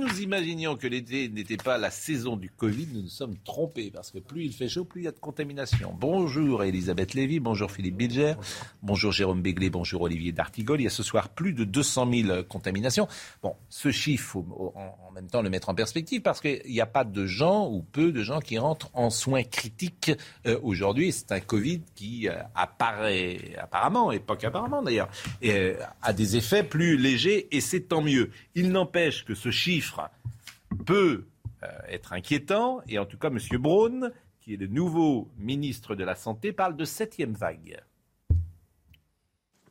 Nous imaginions que l'été n'était pas la saison du Covid, nous nous sommes trompés parce que plus il fait chaud, plus il y a de contamination. Bonjour Elisabeth Lévy, bonjour Philippe Bilger, bonjour Jérôme Béglé, bonjour Olivier D'Artigol. Il y a ce soir plus de 200 000 contaminations. Bon, ce chiffre, faut en même temps le mettre en perspective parce qu'il n'y a pas de gens ou peu de gens qui rentrent en soins critiques euh, aujourd'hui. C'est un Covid qui euh, apparaît apparemment, et pas qu'apparemment d'ailleurs, euh, a des effets plus légers et c'est tant mieux. Il n'empêche que ce chiffre peut euh, être inquiétant. Et en tout cas, M. Braun, qui est le nouveau ministre de la Santé, parle de septième vague.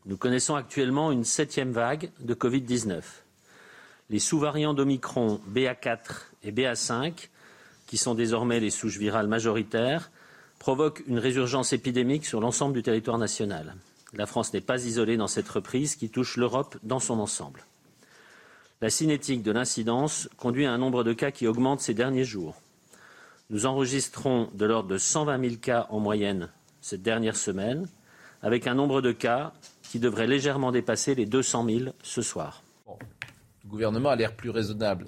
Nous connaissons actuellement une septième vague de Covid-19. Les sous-variants d'Omicron BA4 et BA5, qui sont désormais les souches virales majoritaires, provoquent une résurgence épidémique sur l'ensemble du territoire national. La France n'est pas isolée dans cette reprise qui touche l'Europe dans son ensemble. La cinétique de l'incidence conduit à un nombre de cas qui augmente ces derniers jours. Nous enregistrons de l'ordre de 120 000 cas en moyenne cette dernière semaine, avec un nombre de cas qui devrait légèrement dépasser les 200 000 ce soir. le gouvernement a l'air plus raisonnable.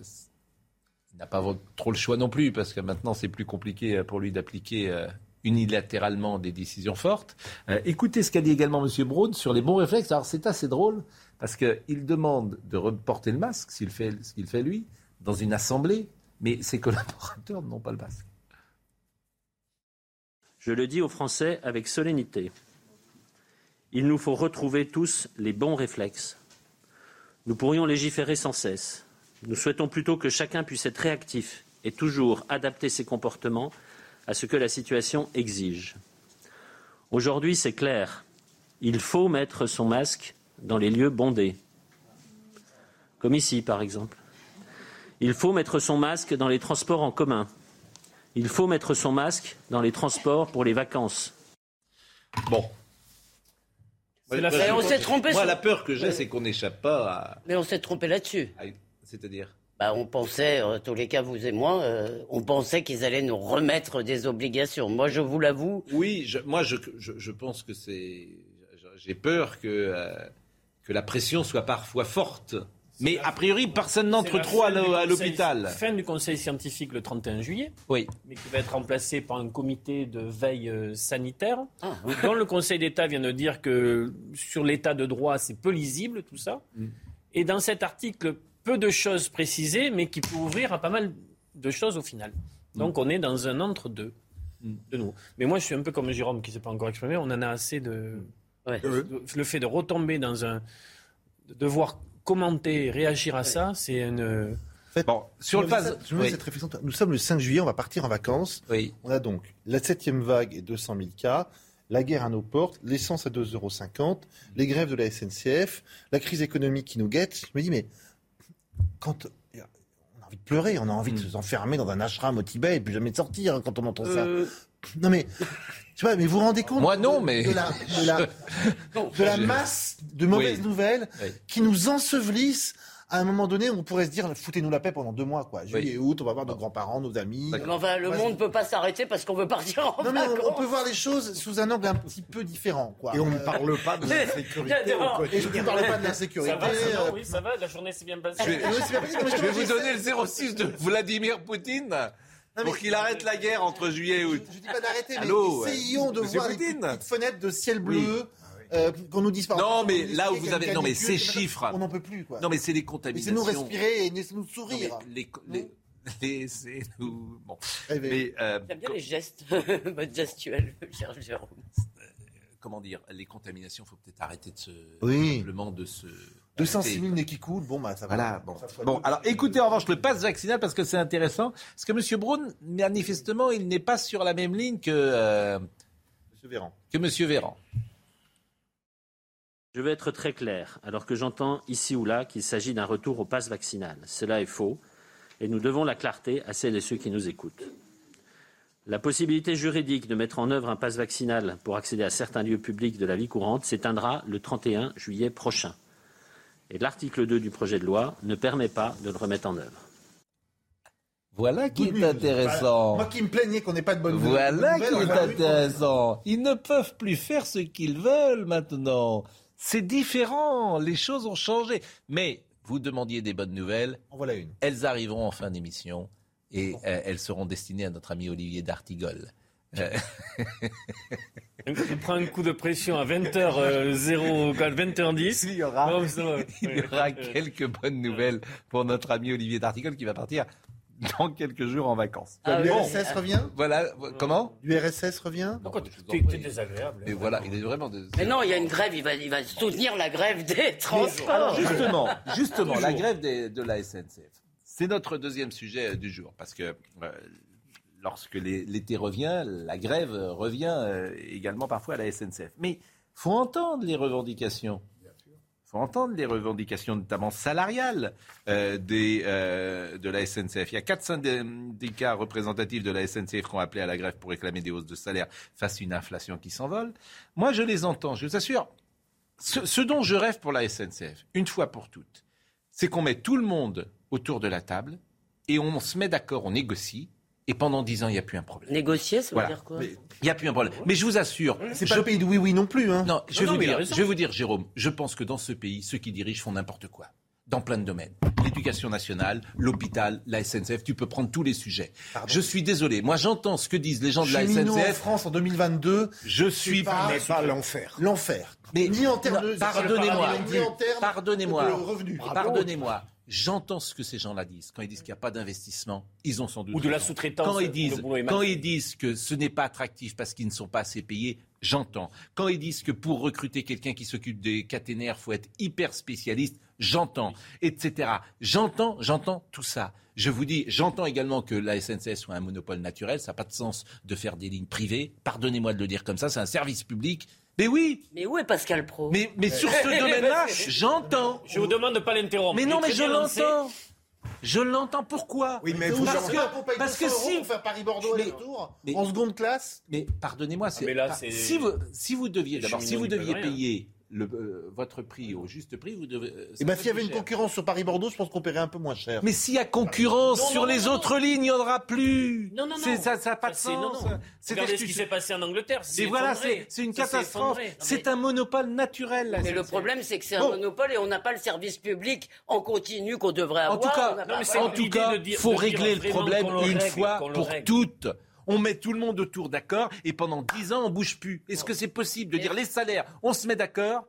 Il n'a pas trop le choix non plus, parce que maintenant c'est plus compliqué pour lui d'appliquer euh, unilatéralement des décisions fortes. Euh, écoutez ce qu'a dit également M. Braun sur les bons réflexes. Alors c'est assez drôle. Parce qu'il demande de reporter le masque, s'il fait ce qu'il fait lui, dans une assemblée, mais ses collaborateurs n'ont pas le masque. Je le dis aux Français avec solennité. Il nous faut retrouver tous les bons réflexes. Nous pourrions légiférer sans cesse. Nous souhaitons plutôt que chacun puisse être réactif et toujours adapter ses comportements à ce que la situation exige. Aujourd'hui, c'est clair. Il faut mettre son masque dans les lieux bondés, comme ici par exemple. Il faut mettre son masque dans les transports en commun. Il faut mettre son masque dans les transports pour les vacances. Bon. on s'est trompé. Moi, la peur que j'ai, c'est qu'on n'échappe pas à. Mais on s'est trompé là-dessus. C'est-à-dire bah, on pensait, en tous les cas, vous et moi, euh, on pensait qu'ils allaient nous remettre des obligations. Moi, je vous l'avoue. Oui, moi, je, je, pense que c'est. J'ai peur que. Euh, que la pression soit parfois forte. Mais a priori, personne n'entre trop à l'hôpital. Fin du conseil scientifique le 31 juillet, oui. mais qui va être remplacé par un comité de veille euh, sanitaire, ah, dont le Conseil d'État vient de dire que sur l'état de droit, c'est peu lisible tout ça. Mm. Et dans cet article, peu de choses précisées, mais qui peut ouvrir à pas mal de choses au final. Mm. Donc on est dans un entre-deux mm. de nous. Mais moi, je suis un peu comme Jérôme qui ne s'est pas encore exprimé, on en a assez de... Le fait de retomber dans un. de devoir commenter, réagir à ça, c'est une. bon, sur le phase. Nous sommes le 5 juillet, on va partir en vacances. Oui. On a donc la septième vague et 200 000 cas, la guerre à nos portes, l'essence à 2,50 euros, les grèves de la SNCF, la crise économique qui nous guette. Je me dis, mais quand on a envie de pleurer, on a envie de hmm. s'enfermer dans un ashram au Tibet et puis jamais de sortir hein, quand on entend ça. Euh, non mais, tu vois, mais vous vous rendez compte Moi non, mais de la, de la, masse de mauvaises nouvelles qui nous ensevelissent. À un moment donné, on pourrait se dire, foutez-nous la paix pendant deux mois, quoi. Juillet et août, on va voir nos grands-parents, nos amis. enfin, le monde ne peut pas s'arrêter parce qu'on veut partir en non, mais on, peut voir les choses sous un angle un petit peu différent, quoi. Et on ne parle pas de la sécurité Et je ne parle pas de la sécurité. Ça va, oui, ça va, la journée s'est bien passée. Je vais, je vais vous donner le 06 de Vladimir Poutine pour qu'il arrête la guerre entre juillet et août. Je, ne dis pas d'arrêter, mais essayons de voir les petites fenêtres de ciel bleu. Euh, qu'on nous dise pas. Non, mais là où vous avez. Non, mais ces chiffres. On n'en peut plus, quoi. Non, mais c'est les contaminations. Laissez-nous respirer et laissez-nous sourire. les, les, Laissez-nous. Bon. Eh ben. mais, euh, J'aime bien les gestes, votre gestuelle, cher Jérôme. Euh, comment dire Les contaminations, il faut peut-être arrêter de se. Oui. Simplement de se. 206 000 nez qui coulent, bon, bah, ça va. Voilà, bon. bon alors écoutez en revanche le pass vaccinal parce que c'est intéressant. Parce que M. Braun, manifestement, il n'est pas sur la même ligne que, euh, Véran. que M. Véran. Je veux être très clair, alors que j'entends ici ou là qu'il s'agit d'un retour au pass vaccinal. Cela est faux, et nous devons la clarté à celles et ceux qui nous écoutent. La possibilité juridique de mettre en œuvre un pass vaccinal pour accéder à certains lieux publics de la vie courante s'éteindra le 31 juillet prochain. Et l'article 2 du projet de loi ne permet pas de le remettre en œuvre. Voilà qui est intéressant. Moi qui me plaignais qu'on n'ait pas de bonnes Voilà qui est intéressant. Ils ne peuvent plus faire ce qu'ils veulent maintenant. C'est différent. Les choses ont changé. Mais vous demandiez des bonnes nouvelles. En voilà une. Elles arriveront en fin d'émission et euh, elles seront destinées à notre ami Olivier d'Artigol. Euh, Il prend un coup de pression à 20h, 0, 20h10. il y aura, Oh, ça va. il y aura quelques bonnes nouvelles pour notre ami Olivier d'Artigol qui va partir dans quelques jours en vacances. Ah. L'URSS revient? Voilà, comment? L'URSS revient? Non, Pourquoi prie. t'es désagréable Et voilà, il est vraiment de... Mais non, il y a une grève, il va, il va soutenir la grève des transports. Justement, justement, la grève des- de la SNCF. C'est notre deuxième sujet euh, du jour, parce que euh, lorsque l'été revient, la grève revient euh, également parfois à la SNCF. Mais faut entendre les revendications. faut entendre les revendications, notamment salariales, euh, des, euh, de la SNCF. Il y a quatre syndicats représentatifs de la SNCF qui ont appelé à la grève pour réclamer des hausses de salaire face à une inflation qui s'envole. Moi, je les entends, je vous assure. Ce, ce dont je rêve pour la SNCF, une fois pour toutes, c'est qu'on met tout le monde autour de la table et on se met d'accord, on négocie, et pendant dix ans, il n'y a plus un problème. Négocier, ça veut Voilà. dire quoi Il n'y a plus un problème. Mais je vous assure, C'est je pas le pays de oui-oui non plus. Hein. non, je Non, vais, non, vous mais dire, je vais vous dire, Jérôme, je pense que dans ce pays, ceux qui dirigent font n'importe quoi. Dans plein de domaines. L'éducation nationale, l'hôpital, la SNCF, tu peux prendre tous les sujets. Je suis désolé. Moi, j'entends ce que disent les gens de la Cheminot en SNCF. France en 2022, Je suis. pas- mais- c'est l'enfer. l'enfer. Mais- ni en termes de Pardonnez-moi. ni en termes Pardonnez-moi. de revenus. Pardonnez-moi. J'entends ce que ces gens-là disent. Quand ils disent qu'il n'y a pas d'investissement, ils ont sans doute. Ou de la sous-traitance, Quand ils où disent, quand ils disent que ce n'est pas attractif parce qu'ils ne sont pas assez payés, j'entends. Quand ils disent que pour recruter quelqu'un qui s'occupe des caténaires, faut être hyper spécialiste, j'entends, etc. J'entends, j'entends tout ça. Je vous dis, j'entends également que la SNCF soit un monopole naturel. Ça n'a pas de sens de faire des lignes privées. Pardonnez-moi de le dire comme ça. C'est un service public. Mais oui, Mais où est Pascal Pro? Mais, mais sur ce domaine-là, j'entends. Je vous demande de ne pas l'interrompre. Mais non, mais je l'entends. Je l'entends. Pourquoi? Oui, mais Vous Parce parce que- parce 200 que si- pour faire Paris-Bordeaux Mais- aller-retour mais- en seconde classe. Mais pardonnez-moi, c'est- mais là, par- c'est- si vous si vous deviez d'abord si vous deviez rien. payer le, euh, votre prix au juste prix, vous devez. euh, Et ben coûte s'il y avait une concurrence sur Paris-Bordeaux, je pense qu'on paierait un peu moins cher. Mais s'il y a concurrence Non, sur non, les non, autres lignes, il n'y en aura plus. Non, non, non. C'est- Ça n'a pas de sens. non. C'est ce qui s'est passé en Angleterre. Et voilà, c'est une catastrophe. C'est mais- un monopole naturel. la Mais le problème, c'est que c'est un Bon. monopole et on n'a pas le service public en continu qu'on devrait En avoir. en tout cas, dire- faut régler le problème une fois pour toutes. On met tout le monde autour d'accord et pendant 10 ans, on bouge plus. Est-ce que c'est possible de dire les salaires, on se met d'accord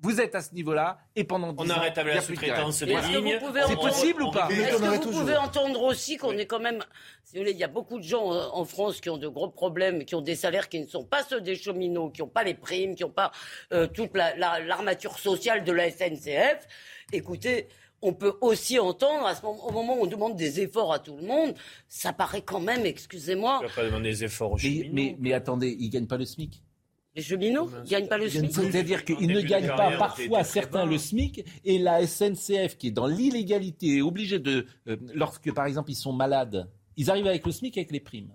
vous êtes à ce niveau-là et pendant 10 On ans, arrête avec la sous-traitance des Est-ce que vous lignes. pouvez C'est possible ou pas Est-ce que vous toujours. pouvez entendre aussi qu'on est quand même, si vous voulez, il y a beaucoup de gens euh, en France qui ont de gros problèmes, qui ont des salaires qui ne sont pas ceux des cheminots, qui n'ont pas les primes, qui n'ont pas euh, toute la- la- l'armature sociale de la SNCF. Écoutez, on peut aussi entendre, à ce moment, au moment où on demande des efforts à tout le monde, ça paraît quand même, excusez-moi, On ne va pas demander des efforts aux Mais, cheminots. mais, mais attendez, ils gagnent pas le SMIC. les cheminots ne gagnent pas le SMIC. C'est-à-dire qu'ils ne gagnent pas parfois certains le. SMIC et la SNCF qui est dans l'illégalité est obligée de, euh, lorsque par exemple ils sont malades, ils arrivent avec le SMIC avec les primes.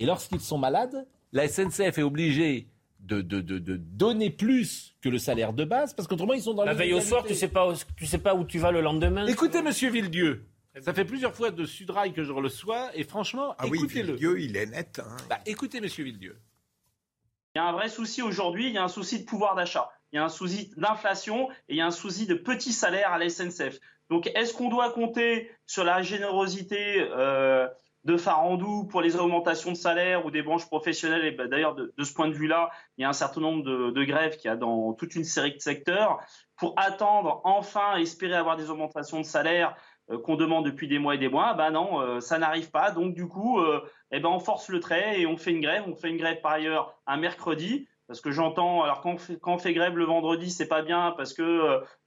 Et lorsqu'ils sont malades, la SNCF est obligée de, de, de, de donner plus que le salaire de base parce qu'autrement ils sont dans La veille au soir, tu sais pas, où- tu sais pas où tu vas le lendemain. Écoutez Monsieur Villedieu, ça fait plusieurs fois de Sudrail que je le reçois et franchement, Ah oui, écoutez-le. Dieu, il est net. hein. Bah, écoutez Monsieur Villedieu. Il y a un vrai souci aujourd'hui, il y a un souci de pouvoir d'achat, il y a un souci d'inflation et il y a un souci de petits salaires à la SNCF. Donc est-ce qu'on doit compter sur la générosité euh, de Farandou pour les augmentations de salaire ou des branches professionnelles Et ben, D'ailleurs, de, ce point de vue-là, il y a un certain nombre de, de grèves qu'il y a dans toute une série de secteurs. Pour attendre, enfin, espérer avoir des augmentations de salaire euh, qu'on demande depuis des mois et des mois, ben non, euh, ça n'arrive pas. Donc du coup, euh, eh ben on force le trait et on fait une grève. On fait une grève par ailleurs un mercredi. Parce que j'entends, alors quand on, fait, grève le vendredi, c'est pas bien parce que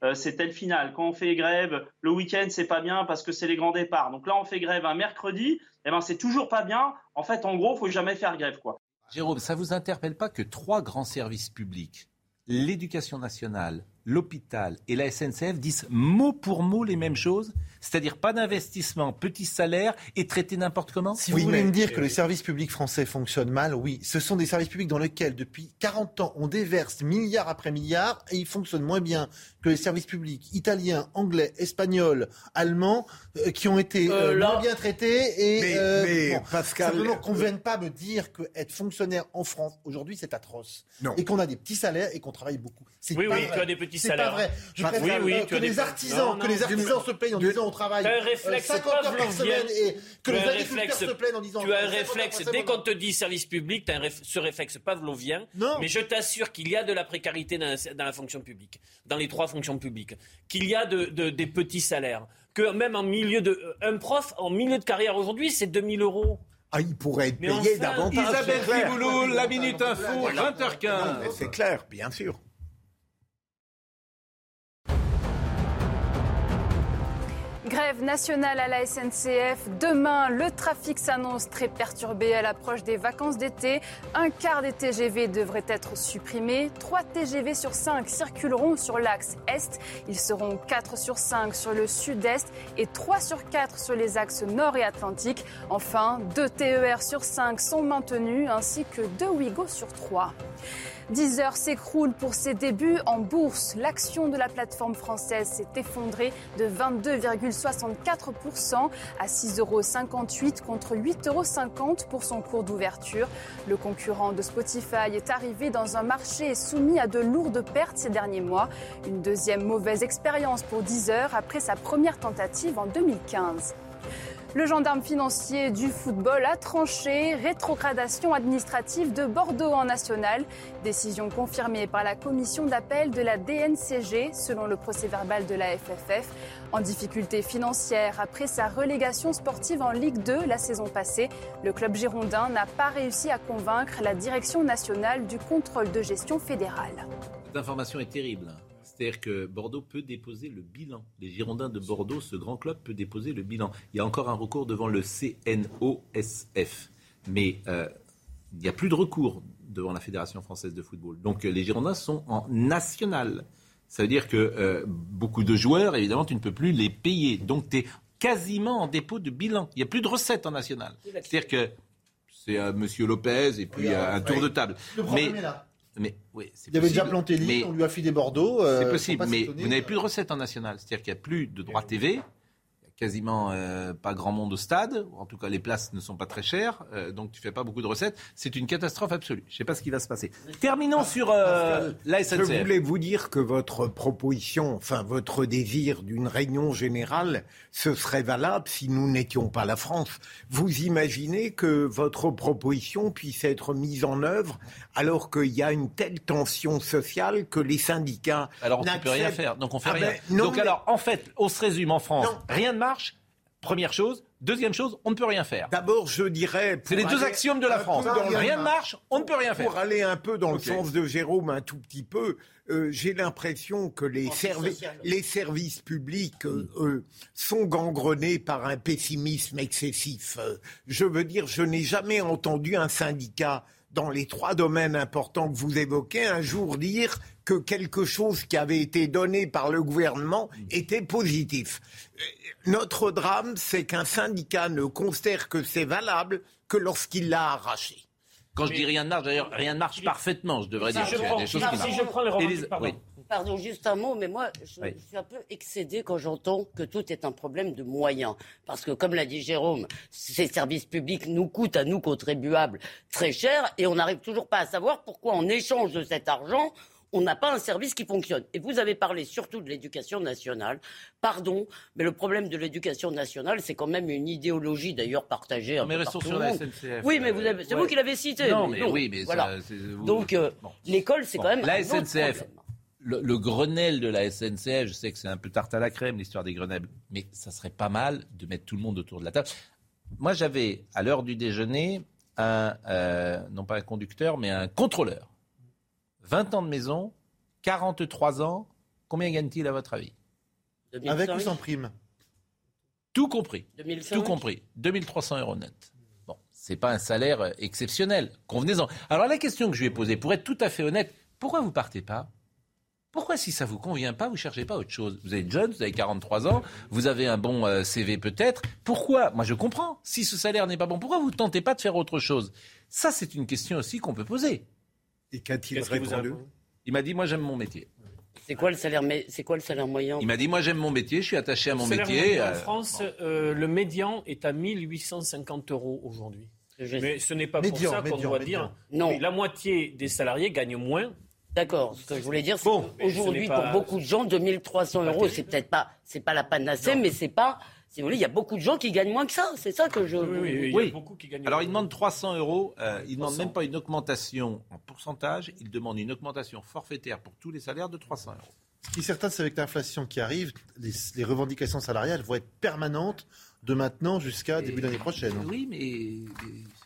euh, c'est tel final. Quand on fait grève le week-end, c'est pas bien parce que c'est les grands départs. Donc là, on fait grève un mercredi, eh ben c'est toujours pas bien. En fait, en gros, faut jamais faire grève, quoi. Jérôme, ça vous interpelle pas que trois grands services publics, l'éducation nationale, l'hôpital et la SNCF disent mot pour mot les mêmes choses? C'est-à-dire pas d'investissement, petit salaire et traité n'importe comment Si vous voulez me dire que les services publics français fonctionnent mal, oui. Ce sont des services publics dans lesquels, depuis 40 ans, on déverse milliard après milliard et ils fonctionnent moins bien que les services publics italiens, anglais, espagnols, allemands, euh, qui ont été euh, euh, moins bien traités. Et, mais, Pascal... Simplement qu'on ne vienne pas me dire qu'être fonctionnaire en France, aujourd'hui, c'est atroce. Non. Et qu'on a des petits salaires et qu'on travaille beaucoup. Oui, oui, tu as des petits salaires. C'est pas vrai. Je préfère oui, oui, que, les artisans, que les artisans se plaignent en disant travail. Tu as un réflexe euh, et que les agriculteurs se plaignent en disant. Tu as un réflexe, dès qu'on te dit service public, tu as ce réflexe pavlovien. Non. Mais je t'assure qu'il y a de la précarité dans la, fonction publique, dans les trois fonctions publiques, qu'il y a des petits salaires, que même en milieu de. Euh, un prof, en milieu de carrière aujourd'hui, c'est 2000 euros. Ah, il pourrait être payé davantage. Isabelle Riboulot, la Minute Info, 20h15. C'est clair, bien sûr. Grève nationale à la SNCF. Demain, le trafic s'annonce très perturbé à l'approche des vacances d'été. Un quart des TGV devraient être supprimés. Trois TGV sur 5 circuleront sur l'axe Est. Ils seront 4 sur 5 sur le Sud-Est et 3 sur 4 sur les axes Nord et Atlantique. Enfin, deux TER sur 5 sont maintenus ainsi que deux Ouigo sur 3. Deezer s'écroule pour ses débuts en bourse. L'action de la plateforme française s'est effondrée de 22,64% à 6,58 euros contre 8,50 euros pour son cours d'ouverture. Le concurrent de Spotify est arrivé dans un marché soumis à de lourdes pertes ces derniers mois. Une deuxième mauvaise expérience pour Deezer après sa première tentative en 2015. Le gendarme financier du football a tranché rétrogradation administrative de Bordeaux en national. Décision confirmée par la commission d'appel de la DNCG selon le procès verbal de la FFF. En difficulté financière après sa relégation sportive en Ligue 2 la saison passée, le club girondin n'a pas réussi à convaincre la direction nationale du contrôle de gestion fédérale. Cette information est terrible. C'est-à-dire que Bordeaux peut déposer le bilan. Les Girondins de Bordeaux, ce grand club, peut déposer le bilan. Il y a encore un recours devant le CNOSF. Mais euh, il n'y a plus de recours devant la Fédération française de football. Donc euh, les Girondins sont en national. Ça veut dire que euh, beaucoup de joueurs, évidemment, tu ne peux plus les payer. Donc tu es quasiment en dépôt de bilan. Il n'y a plus de recettes en national. C'est-à-dire que c'est M. Lopez et puis un tour de table. Le problème est là. Mais, oui, il avait déjà planté l'île, on lui a filé Bordeaux. c'est possible, mais vous n'avez plus de recettes en national. C'est-à-dire qu'il n'y a plus de droits TV quasiment euh, pas grand monde au stade. En tout cas, les places ne sont pas très chères, euh, donc tu fais pas beaucoup de recettes. C'est une catastrophe absolue. Je ne sais pas ce qui va se passer. Terminons sur euh, la SNCF. Je voulais vous dire que votre proposition, enfin votre désir d'une réunion générale, ce serait valable si nous n'étions pas la France. Vous imaginez que votre proposition puisse être mise en œuvre alors qu'il y a une telle tension sociale que les syndicats. Alors on ne peut rien faire, donc on fait ah rien. Ben, donc alors en fait, on se résume en France, rien ne marche Première chose. Deuxième chose, on ne peut rien faire. D'abord, je dirais. C'est les deux axiomes de la France. Rien ne marche, on ne peut rien faire. Pour aller un peu dans le sens de Jérôme, un tout petit peu, euh, j'ai l'impression que les, les, services publics euh, sont gangrenés par un pessimisme excessif. Euh, je veux dire, je n'ai jamais entendu un syndicat dans les trois domaines importants que vous évoquez un jour dire que quelque chose qui avait été donné par le gouvernement était positif. Notre drame, c'est qu'un syndicat ne considère que c'est valable que lorsqu'il l'a arraché. Quand je dis rien ne marche, d'ailleurs, rien ne marche parfaitement, je devrais dire. Si je prends les pardon. Pardon, juste un mot, mais moi, je, suis un peu excédé quand j'entends que tout est un problème de moyens. Parce que, comme l'a dit Jérôme, ces services publics nous coûtent à nous contribuables très cher et on n'arrive toujours pas à savoir pourquoi, en échange de cet argent, on n'a pas un service qui fonctionne. Et vous avez parlé surtout de l'éducation nationale. Pardon, mais le problème de l'éducation nationale, c'est quand même une idéologie d'ailleurs partagée. Un mais restons sur la SNCF. Oui, mais c'est vous qui l'avez cité. Non, mais, oui, mais voilà. Donc euh, l'école, c'est quand même la SNCF. Le, le, Grenelle de la SNCF, je sais que c'est un peu tarte à la crème l'histoire des Grenelles, mais ça serait pas mal de mettre tout le monde autour de la table. Moi, j'avais à l'heure du déjeuner un, euh, non pas un conducteur, mais un contrôleur 20 ans de maison, 43 ans, combien gagne-t-il à votre avis? Avec ou sans prime? Tout compris. Tout compris. 2300 euros net. Bon, c'est pas un salaire exceptionnel. Convenez-en. Alors la question que je lui ai posée, pour être tout à fait honnête, pourquoi vous partez pas? Pourquoi, si ça vous convient pas, vous cherchez pas autre chose? Vous êtes jeune, vous avez 43 ans, vous avez un bon euh, CV peut-être. Pourquoi? Moi, je comprends. Si ce salaire n'est pas bon, pourquoi vous ne tentez pas de faire autre chose? Ça, c'est une question aussi qu'on peut poser. Et qu'a-t-il répondu? Il m'a dit, moi, j'aime mon métier. C'est quoi le salaire c'est quoi le salaire moyen? Il m'a dit moi j'aime mon métier, je suis attaché à mon métier. En euh, France, euh, le médian est à 1850 euros aujourd'hui. Mais ce n'est pas pour ça qu'on doit dire. Non. la moitié des salariés gagnent moins D'accord. Ce que je voulais dire, c'est bon, qu'aujourd'hui, pour beaucoup de gens, 2300 euros, c'est peut-être pas, c'est pas la panacée, mais c'est pas, si vous voulez, il y a beaucoup de gens qui gagnent moins que ça. C'est ça que je. Oui, oui, Il y a beaucoup qui gagnent. Alors, ils demandent 300 euros. Euh, ils demandent même pas une augmentation en pourcentage. Ils demandent une augmentation forfaitaire pour tous les salaires de 300 euros. Ce qui est certain, c'est avec l'inflation qui arrive, les revendications salariales vont être permanentes de maintenant jusqu'à début d'année prochaine. Oui, mais,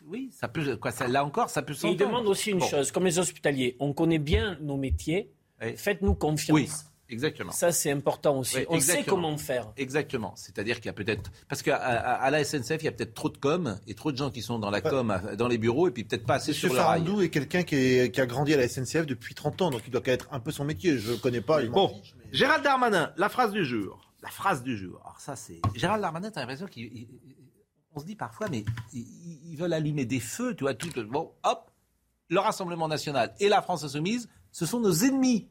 oui, ça peut, quoi, ça, là encore, ça peut s'entendre. Il demande aussi une chose, comme les hospitaliers, on connaît bien nos métiers, faites-nous confiance. Oui. Exactement. Ça, c'est important aussi. on sait comment faire. Exactement. C'est-à-dire qu'il y a peut-être. Parce qu'à à, la SNCF, il y a peut-être trop de com et trop de gens qui sont dans la com, dans les bureaux, et puis peut-être pas assez sur le rail. est quelqu'un qui, qui, a grandi à la SNCF depuis 30 ans, donc il doit être un peu son métier. Je ne connais pas. Bon. Gérald Darmanin, la phrase du jour la phrase du jour. Alors ça, c'est Gérald Darmanin. T'as l'impression qu'on se dit parfois, mais ils, veulent allumer des feux, tu vois, tout. Bon, hop, le Rassemblement national et la France insoumise, ce sont nos ennemis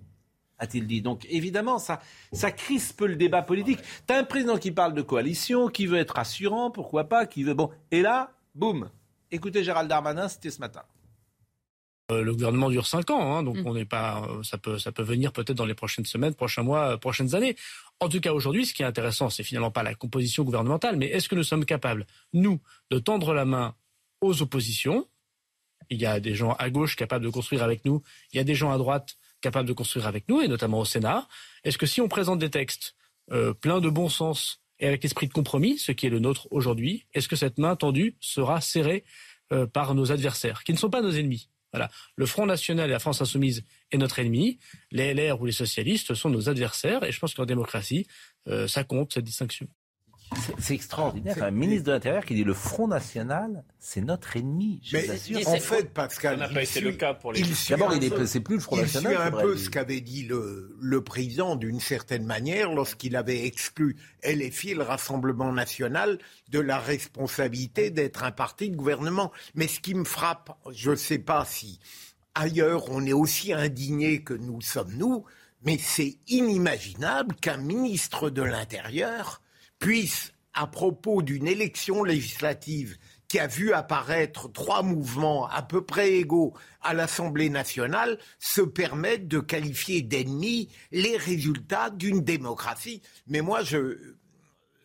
a-t-il dit. Donc évidemment, ça, ça crispe le débat politique. T'as un président qui parle de coalition, qui veut être rassurant, pourquoi pas, qui veut... Bon, et là, boum. Écoutez Gérald Darmanin, c'était ce matin. Euh, le gouvernement dure cinq ans, hein, donc mm. on n'est pas, euh, ça peut, ça peut venir peut-être dans les prochaines semaines, prochains mois, euh, prochaines années. En tout cas, aujourd'hui, ce qui est intéressant, c'est finalement pas la composition gouvernementale, mais est-ce que nous sommes capables, nous, de tendre la main aux oppositions? Il y a des gens à gauche capables de construire avec nous, il y a des gens à droite capables de construire avec nous, et notamment au Sénat. Est-ce que si on présente des textes pleins de bon sens et avec esprit de compromis, ce qui est le nôtre aujourd'hui, est-ce que cette main tendue sera serrée par nos adversaires, qui ne sont pas nos ennemis? Le Front National et la France Insoumise est notre ennemi. Les LR ou les socialistes sont nos adversaires. Et je pense qu'en démocratie, euh, ça compte, cette distinction. C'est extraordinaire. Un ministre de l'Intérieur qui dit le Front National, c'est notre ennemi. Je mais en fait, Pascal, n'a pas été le cas pour les. D'abord, il c'est plus le Front National. Il suit un peu ce qu'avait dit le, le président d'une certaine manière lorsqu'il avait exclu LFI, le Rassemblement National, de la responsabilité d'être un parti de gouvernement. Mais ce qui me frappe, je ne sais pas si ailleurs on est aussi indigné que nous sommes nous, mais c'est inimaginable qu'un ministre de l'Intérieur puisse, à propos d'une élection législative qui a vu apparaître trois mouvements à peu près égaux à l'Assemblée nationale, se permettre de qualifier d'ennemis les résultats d'une démocratie. Mais moi, je,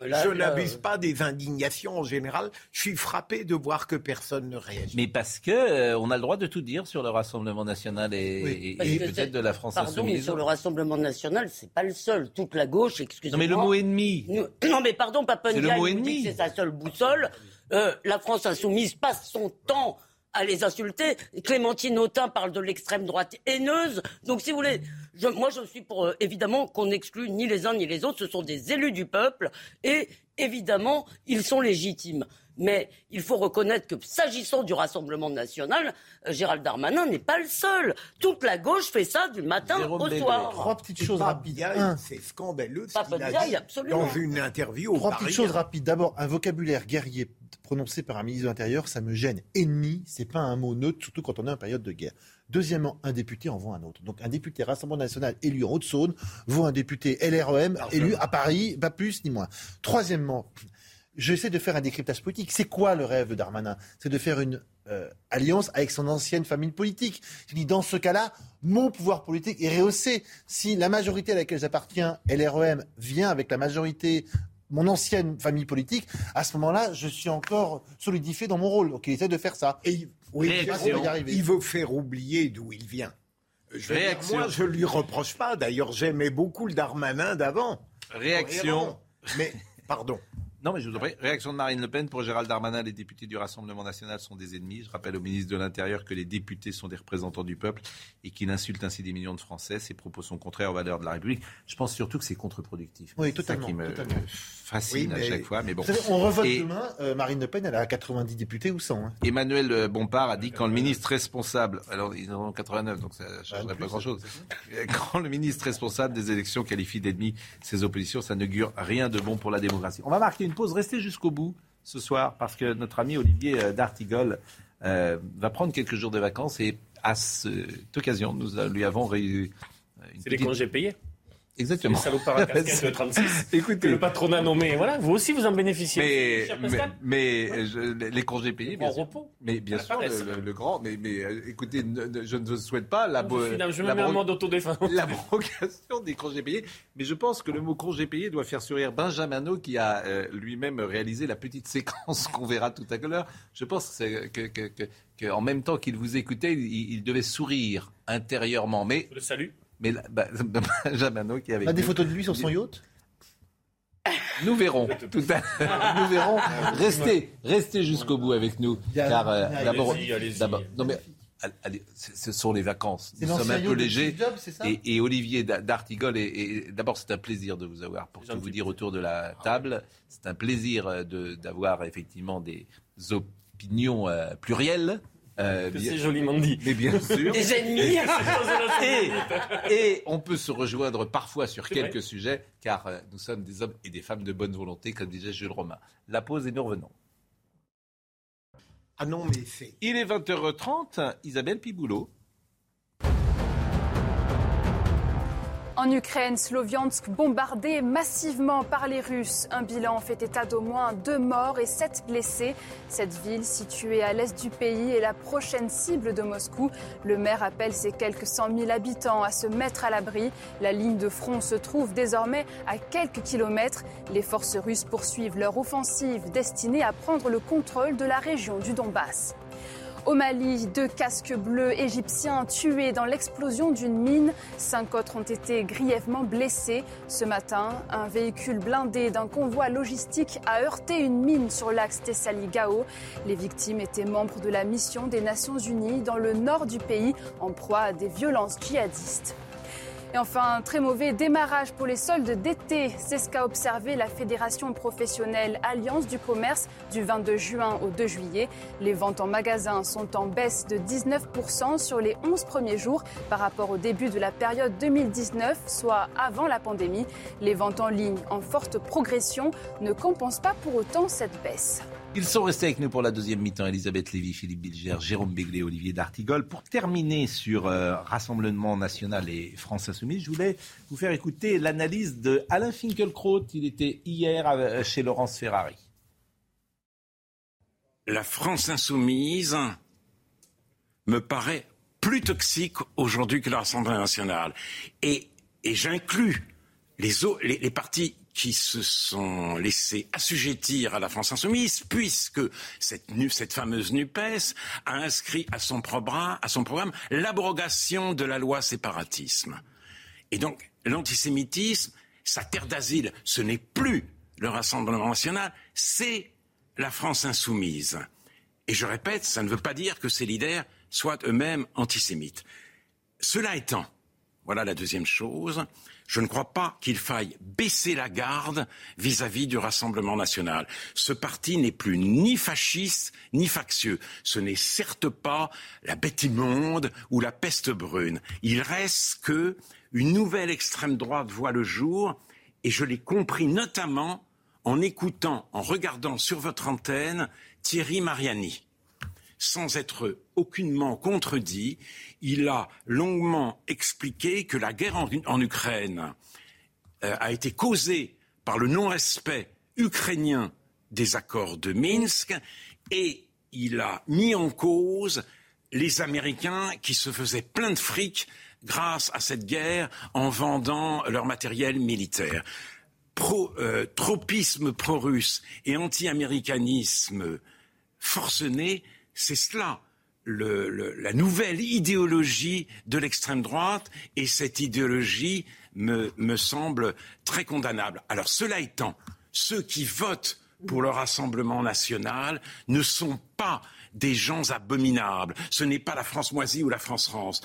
je n'abuse pas des indignations en général. Je suis frappé de voir que personne ne réagit. Mais parce que euh, on a le droit de tout dire sur le Rassemblement national et, peut-être de la France Pardon, insoumise. Mais sur le Rassemblement national, c'est pas le seul. Toute la gauche, excusez-moi. Non, mais le mot ennemi. Non, mais pardon, Papendia, c'est sa seule boussole. Euh, la France insoumise passe son temps à les insulter. Clémentine Autain parle de l'extrême droite haineuse. Donc, si vous voulez, moi, je suis pour, euh, évidemment, qu'on n'exclue ni les uns ni les autres. Ce sont des élus du peuple. Et, évidemment, ils sont légitimes. Mais il faut reconnaître que, s'agissant du Rassemblement national, euh, Gérald Darmanin n'est pas le seul. Toute la gauche fait ça du matin au soir. Trois petites choses rapides. C'est scandaleux ce qu'il a dit dans une interview. Trois petites choses rapides. D'abord, un vocabulaire guerrier prononcé par un ministre de l'Intérieur, ça me gêne. Ennemi, c'est pas un mot neutre, surtout quand on est en période de guerre. Deuxièmement, un député en voit un autre. Donc un député Rassemblement national élu en Haute-Saône voit un député LREM élu à Paris, pas plus ni moins. Troisièmement, j'essaie de faire un décryptage politique. C'est quoi le rêve de Darmanin? C'est de faire une euh, alliance avec son ancienne famille politique. Je dis, dans ce cas-là, mon pouvoir politique est rehaussé. Si la majorité à laquelle j'appartiens, LREM, vient avec la majorité mon ancienne famille politique, à ce moment-là, je suis encore solidifié dans mon rôle. Donc il essaie de faire ça. Et oui, il veut faire oublier d'où il vient. Je moi, je lui reproche pas. D'ailleurs, j'aimais beaucoup le Darmanin d'avant. Réaction. Mais, pardon. Non, mais je vous en prie. Réaction de Marine Le Pen pour Gérald Darmanin. Les députés du Rassemblement national sont des ennemis. Je rappelle au ministre de l'Intérieur que les députés sont des représentants du peuple et qu'il insulte ainsi des millions de Français. Ses propos sont contraires aux valeurs de la République. Je pense surtout que c'est contre-productif. Oui, C'est totalement, Ça qui me totalement. fascine Oui, mais- à chaque fois. Mais bon. Savez, on revote Et- demain, euh, Marine Le Pen, elle a 90 députés ou 100. hein. Emmanuel euh, Bompard a dit quand le ministre responsable, alors ils en ont 89, donc ça ne Bah, changerait pas grand-chose. Quand le ministre responsable des élections qualifie d'ennemi ses oppositions, ça n'augure rien de bon pour la démocratie. On va marquer une pause, restez jusqu'au bout ce soir, parce que notre ami Olivier euh, D'Artigol euh, va prendre quelques jours de vacances et à cette occasion, nous euh, lui avons réuni une C'est les petite- congés payés. Exactement. Les salopards à casquette de 36 que Écoutez, le patronat a nommé. Voilà, vous aussi vous en bénéficiez. mais, Cher je- les congés payés, bien en sûr. repos. Mais bien La sûr, le, le- grand. Mais, mais euh, écoutez, ne- ne- je ne souhaite pas la, Je suis là, je me la mets en mode l'abrogation des congés payés. Mais je pense que le mot congé payé doit faire sourire Benjamin qui a euh, lui-même réalisé la petite séquence qu'on verra tout à l'heure. Je pense que c'est- que, que, que- que en même temps qu'il vous écoutait, il, il devait sourire intérieurement. Mais, Je le salue. Mais là, bah, Benjamin qui est avec On a des nous. photos de lui sur son yacht Nous verrons tout à l'heure. Nous verrons. Restez, restez jusqu'au bout avec nous, car euh, d'abord, non mais allez, ce sont les vacances. Nous sommes un peu légers. Et, et Olivier D'a- d'Artigol, et, et d'abord c'est un plaisir de vous avoir pour tout vous dire autour de la table. C'est un plaisir euh, de- d'avoir effectivement des opinions euh, plurielles. Euh, c'est joliment dit. mais bien sûr. Des ennemis. Et, et on peut se rejoindre parfois sur quelques vrai. sujets, car euh, nous sommes des hommes et des femmes de bonne volonté, comme disait Jules Romain. La pause et nous revenons. Ah non, mais c'est. Il est 20h30, Isabelle Piboulot. En Ukraine, Sloviansk bombardé massivement par les Russes. Un bilan fait état d'au moins deux morts et sept blessés. Cette ville, située à l'est du pays, est la prochaine cible de Moscou. Le maire appelle ses quelques 100 000 habitants à se mettre à l'abri. La ligne de front se trouve désormais à quelques kilomètres. Les forces russes poursuivent leur offensive destinée à prendre le contrôle de la région du Donbass. Au Mali, deux casques bleus égyptiens tués dans l'explosion d'une mine. Cinq autres ont été grièvement blessés. Ce matin, un véhicule blindé d'un convoi logistique a heurté une mine sur l'axe Tessali-Gao. Les victimes étaient membres de la mission des Nations Unies dans le nord du pays, en proie à des violences djihadistes. Et enfin, très mauvais démarrage pour les soldes d'été. C'est ce qu'a observé la Fédération professionnelle Alliance du commerce du 22 juin au 2 juillet. Les ventes en magasin sont en baisse de 19% sur les 11 premiers jours par rapport au début de la période 2019, soit avant la pandémie. Les ventes en ligne en forte progression ne compensent pas pour autant cette baisse. Ils sont restés avec nous pour la deuxième mi-temps. Elisabeth Lévy, Philippe Bilger, Jérôme Béglé, Olivier D'Artigol. Pour terminer sur euh, Rassemblement National et France Insoumise, je voulais vous faire écouter l'analyse de Alain Finkielkraut. Il était hier euh, chez Laurence Ferrari. La France insoumise me paraît plus toxique aujourd'hui que l'Assemblée nationale. Et, et j'inclus les, les partis qui se sont laissés assujettir à la France insoumise, puisque cette, fameuse NUPES a inscrit à son, probra- à son programme l'abrogation de la loi séparatisme. Et donc, l'antisémitisme, sa terre d'asile, ce n'est plus le Rassemblement national, c'est la France insoumise. Et je répète, ça ne veut pas dire que ces leaders soient eux-mêmes antisémites. Cela étant, voilà la deuxième chose, je ne crois pas qu'il faille baisser la garde vis-à-vis du Rassemblement national. Ce parti n'est plus ni fasciste ni factieux. Ce n'est certes pas la bête immonde ou la peste brune. Il reste que une nouvelle extrême droite voit le jour, et je l'ai compris notamment en écoutant, en regardant sur votre antenne Thierry Mariani sans être aucunement contredit, il a longuement expliqué que la guerre en, Ukraine euh, a été causée par le non-respect ukrainien des accords de Minsk et il a mis en cause les Américains qui se faisaient plein de fric grâce à cette guerre en vendant leur matériel militaire. Euh, tropisme pro-russe et anti-américanisme forcené, c'est cela la nouvelle idéologie de l'extrême droite et cette idéologie me, me semble très condamnable. Alors cela étant, ceux qui votent pour le Rassemblement national ne sont pas des gens abominables. Ce n'est pas la France moisie ou la France France.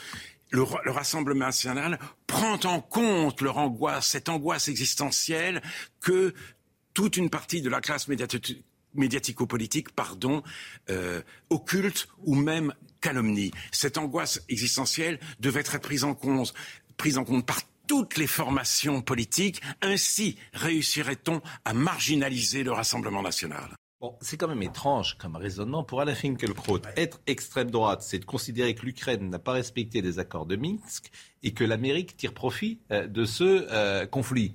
Le, le, Rassemblement national prend en compte leur angoisse, cette angoisse existentielle que toute une partie de la classe médiatique médiatico-politique, pardon, euh, occulte ou même calomnie. Cette angoisse existentielle devait être prise en compte, prise en compte par toutes les formations politiques. Ainsi réussirait-on à marginaliser le Rassemblement national. Bon, c'est quand même étrange comme raisonnement pour Alain Finkielkraut. Être extrême droite, c'est de considérer que l'Ukraine n'a pas respecté les accords de Minsk et que l'Amérique tire profit euh, de ce euh, conflit.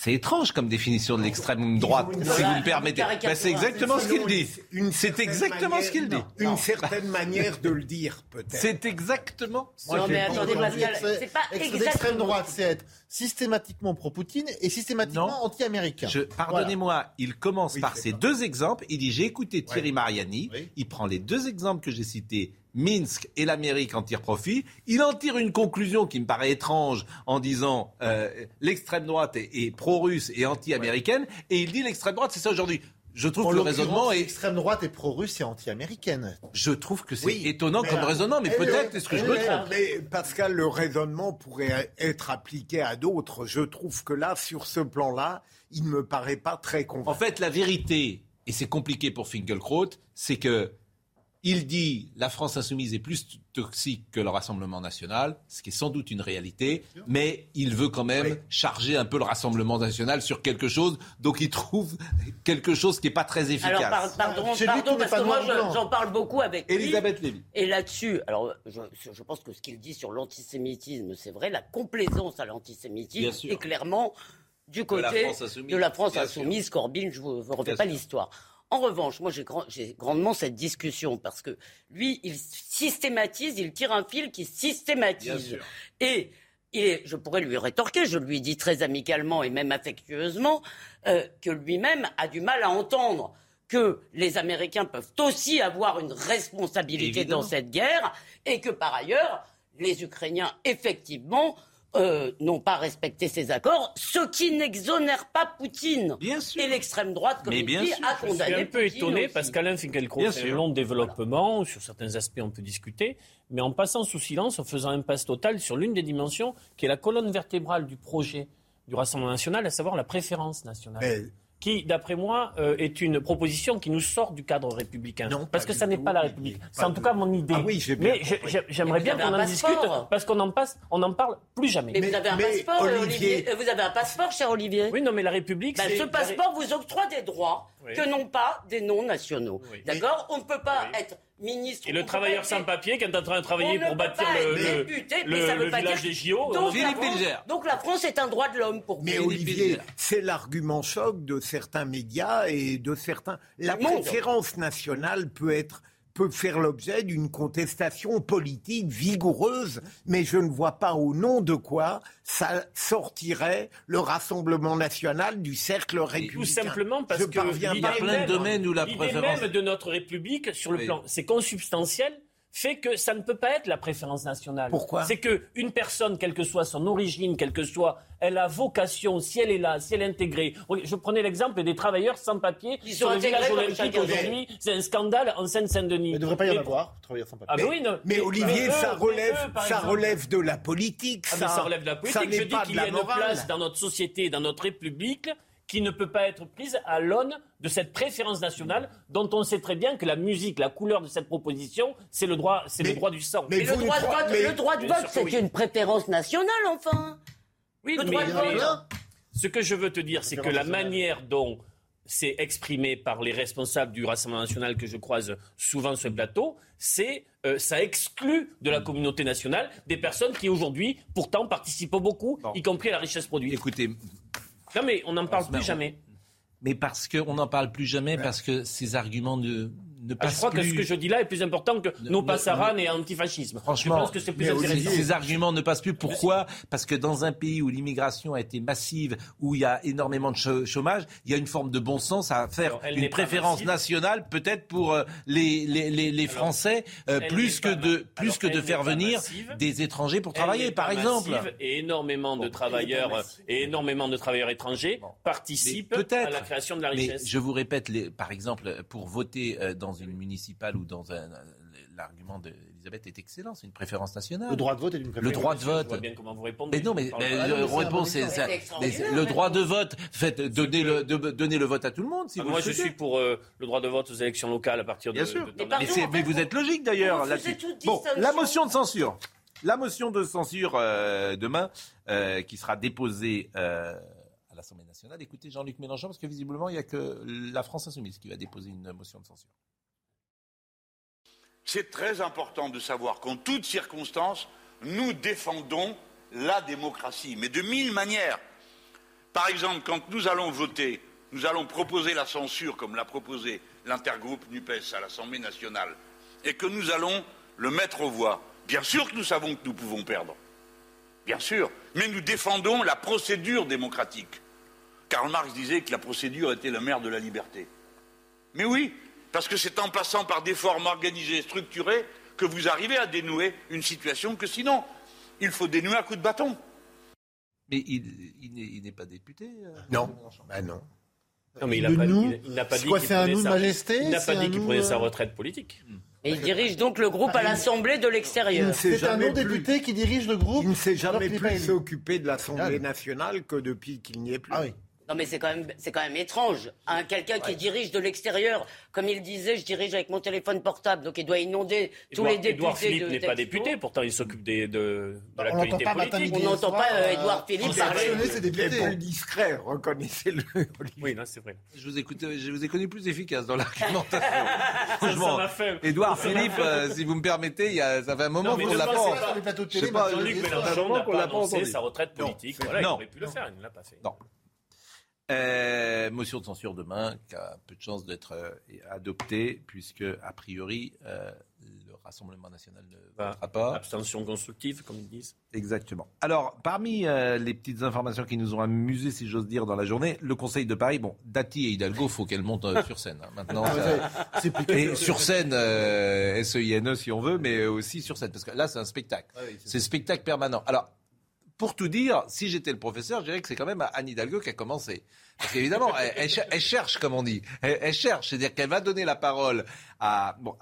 C'est étrange comme définition de l'extrême droite, si vous me permettez. Ben, c'est exactement ce qu'il dit. C'est exactement ce qu'il dit. Une certaine manière de le dire, peut-être. C'est exactement. Non, mais attendez, Pascal, c'est pas exactement. L'extrême droite, c'est être systématiquement pro-Poutine et systématiquement anti-américain. Pardonnez-moi, il commence par ces deux exemples. Il dit j'ai écouté Thierry Mariani. Il prend les deux exemples que j'ai cités Minsk et l'Amérique en tirent profit. Il en tire une conclusion qui me paraît étrange en disant euh, l'extrême droite est, pro-russe et anti-américaine. Et il dit l'extrême droite, c'est ça aujourd'hui. Je trouve que le raisonnement est. L'extrême droite est pro-russe et anti-américaine. Je trouve que c'est étonnant comme raisonnement, mais peut-être est-ce que je me trompe. Mais Pascal, le raisonnement pourrait être appliqué à d'autres. Je trouve que là, sur ce plan-là, il ne me paraît pas très convaincant. En fait, la vérité, et c'est compliqué pour Finkelkraut, c'est que il dit la France insoumise est plus toxique que le Rassemblement national, ce qui est sans doute une réalité, mais il veut quand même charger un peu le Rassemblement national sur quelque chose, donc il trouve quelque chose qui n'est pas très efficace. Alors pardon, pardon parce que moi j'en parle beaucoup avec Elisabeth Lévy. Et là-dessus, alors je, je, pense que ce qu'il dit sur l'antisémitisme, c'est vrai, la complaisance à l'antisémitisme est clairement du côté de la France insoumise. Corbyn, je ne vous, refais pas l'histoire. En revanche, moi j'ai grandement cette discussion parce que lui, il systématise, il tire un fil qui systématise. Et, je pourrais lui rétorquer, je lui dis très amicalement et même affectueusement, euh, que lui-même a du mal à entendre que les Américains peuvent aussi avoir une responsabilité dans cette guerre et que par ailleurs, les Ukrainiens, effectivement, euh, n'ont pas respecté ces accords, ce qui n'exonère pas Poutine. Bien sûr. Et l'extrême droite, comme il dit, a condamné. Je suis un peu étonné aussi. parce qu'Alain Finkielkraut fait un long développement, sur certains aspects on peut discuter, mais en passant sous silence, en faisant un passe total sur l'une des dimensions qui est la colonne vertébrale du projet du Rassemblement national, à savoir la préférence nationale qui, d'après moi, euh, est une proposition qui nous sort du cadre républicain. Non, parce que ça n'est pas la République. C'est en tout cas mon idée. Ah oui, mais j'aimerais bien qu'on en discute parce qu'on en passe, on n'en parle plus jamais. Mais, vous avez un passeport, Olivier. Vous avez un passeport, cher Olivier. Oui, non, mais la République. Bah, ce passeport vous octroie des droits que n'ont pas des non nationaux. D'accord? On ne peut pas être ministre. Et le travailleur sans papier qui est en train de travailler pour bâtir le, député, le, le village des JO. Donc, la donc la France est un droit de l'homme pour Mais Olivier, c'est l'argument choc de certains médias et de certains. La conférence nationale peut être peut faire l'objet d'une contestation politique vigoureuse, mais je ne vois pas au nom de quoi ça sortirait le Rassemblement national du cercle républicain. Tout simplement parce qu'il y a plein de domaines où la préférence... même de notre République, sur le plan, c'est consubstantiel fait que ça ne peut pas être la préférence nationale. Pourquoi? C'est qu'une personne, quelle que soit son origine, quelle que soit, elle a vocation, si elle est là, si elle est intégrée. Je prenais l'exemple des travailleurs sans papier Ils sur sont le village olympique intégrés. aujourd'hui? C'est un scandale en Seine-Saint-Denis. Il ne devrait pas y en Mais- avoir, travailleurs sans papier. Ah ben oui, non. Mais, Mais- Olivier, mais ça eux, relève, mais eux, ça relève de la politique. Ah, mais ça relève de la ça politique. n'est Je dis pas de qu'il y la a une morale. place dans notre société, dans notre République, qui ne peut pas être prise à l'aune de cette préférence nationale, dont on sait très bien que la musique, la couleur de cette proposition, c'est le droit, c'est le droit du sang. mais Mais le droit de vote, mais- le droit de Bien vote, sûr que c'est oui. une préférence nationale, enfin. Oui, le mais- droit de mais- vote. ce que je veux te dire, c'est que la manière dont c'est exprimé par les responsables du Rassemblement national que je croise souvent sur ce plateau, c'est euh, ça exclut de la communauté nationale des personnes qui aujourd'hui pourtant participent beaucoup, Bon. y compris à la richesse produite. Écoutez, Non mais on n'en parle plus jamais. mais parce qu'on n'en parle plus jamais, parce que ces arguments ne, Ah, je crois que ce que je dis là est plus important que nos passaran et antifascisme. Franchement, je pense que c'est plus mais intéressant. ces, arguments ne passent plus. Pourquoi? Parce que dans un pays où l'immigration a été massive, où il y a énormément de chômage, il y a une forme de bon sens à faire Alors, une préférence nationale, peut-être pour euh, les, les, les, les Français, euh, plus que de plus alors, que de faire venir massive. des étrangers pour travailler, par exemple. Et énormément de travailleurs et énormément de travailleurs étrangers participent Mais à la création de la Mais richesse. je vous répète, par exemple, pour voter euh, dans une municipale ou dans un, l'argument d'Elisabeth est excellent, c'est une préférence nationale. Le droit de vote est une Le préférence. droit de Je vote. vois bien comment vous répondez. Mais non, mais, Je le réponse, c'est le droit de vote, faites donner le, de- donner le vote à tout le monde si Ah, vous moi, le je suis pour euh, le droit de vote aux élections locales à partir de. Bien sûr. de Mais Mais, pardon, c'est- en mais fait, vous êtes logique d'ailleurs là-dessus. toute Bon, la motion de censure. La motion de censure euh, demain, euh, qui sera déposée euh, à l'Assemblée nationale. Écoutez Jean-Luc Mélenchon, parce que visiblement, il n'y a que la France insoumise qui va déposer une motion de censure. C'est très important de savoir qu'en toutes circonstances, nous défendons la démocratie, mais de mille manières. Par exemple, quand nous allons voter, nous allons proposer la censure, comme l'a proposé l'intergroupe NUPES à l'Assemblée nationale, et que nous allons le mettre aux voix. Bien sûr que nous savons que nous pouvons perdre. Bien sûr. Mais nous défendons la procédure démocratique. Karl Marx disait que la procédure était le maire de la liberté. Mais oui, parce que c'est en passant par des formes organisées, structurées, que vous arrivez à dénouer une situation que sinon, il faut dénouer à coups de bâton. Mais il, il n'est- il n'est pas député. euh, Non, Mélenchon. bah non. Non, mais il n'a pas, nous, il- il n'a pas c'est dit quoi, qu'il prenait sa- nous, prenait euh, sa retraite politique. Et il dirige donc le groupe à l'Assemblée de l'extérieur. C'est un jamais plus, non-député qui dirige le groupe. il ne s'est jamais plus occupé de l'Assemblée Ah. nationale que depuis qu'il n'y est plus. Ah oui. Non mais c'est quand même c'est quand même étrange. Hein, Quelqu'un qui dirige de l'extérieur, comme il disait, je dirige avec mon téléphone portable, donc il doit inonder tous les députés. Édouard Philippe n'est pas député, pourtant il s'occupe des- de, de On l'actualité politique. On n'entend pas, euh, euh, Édouard Philippe parler. actionné ses Il est députés. plus discret, reconnaissez-le. Oui, c'est vrai. Je vous, écoute, je vous ai connu plus efficace dans l'argumentation. Ça Franchement, m'a fait. Édouard Philippe, euh, si vous me permettez, il y a, ça fait un moment qu'on l'a pas. c'est Jean-Luc Mélenchon moment n'a qu'on pas annoncé sa retraite politique. c'est- Voilà, il aurait pu le faire, il ne l'a pas fait. Non. Euh, motion de censure demain, qui a peu de chances d'être euh, adoptée, puisque, a priori, euh, le Rassemblement national ne votera pas. Abstention constructive, comme ils disent. Exactement. Alors, parmi euh, les petites informations qui nous ont amusés, si j'ose dire, dans la journée, le Conseil de Paris, bon, Dati et Hidalgo, faut qu'elles montent euh, sur scène. hein. Maintenant, Ah, ça- C'est plus et sur scène, euh, S-E-I-N-E si on veut, mais aussi sur scène, parce que là, c'est un spectacle. Ah oui, c'est C'est spectacle permanent. Alors, pour tout dire, si j'étais le professeur, je dirais que c'est quand même Anne Hidalgo qui a commencé. Parce qu'évidemment, elle, elle cher- elle cherche, comme on dit. Elle, elle cherche. C'est-à-dire qu'elle va donner la parole à, bon,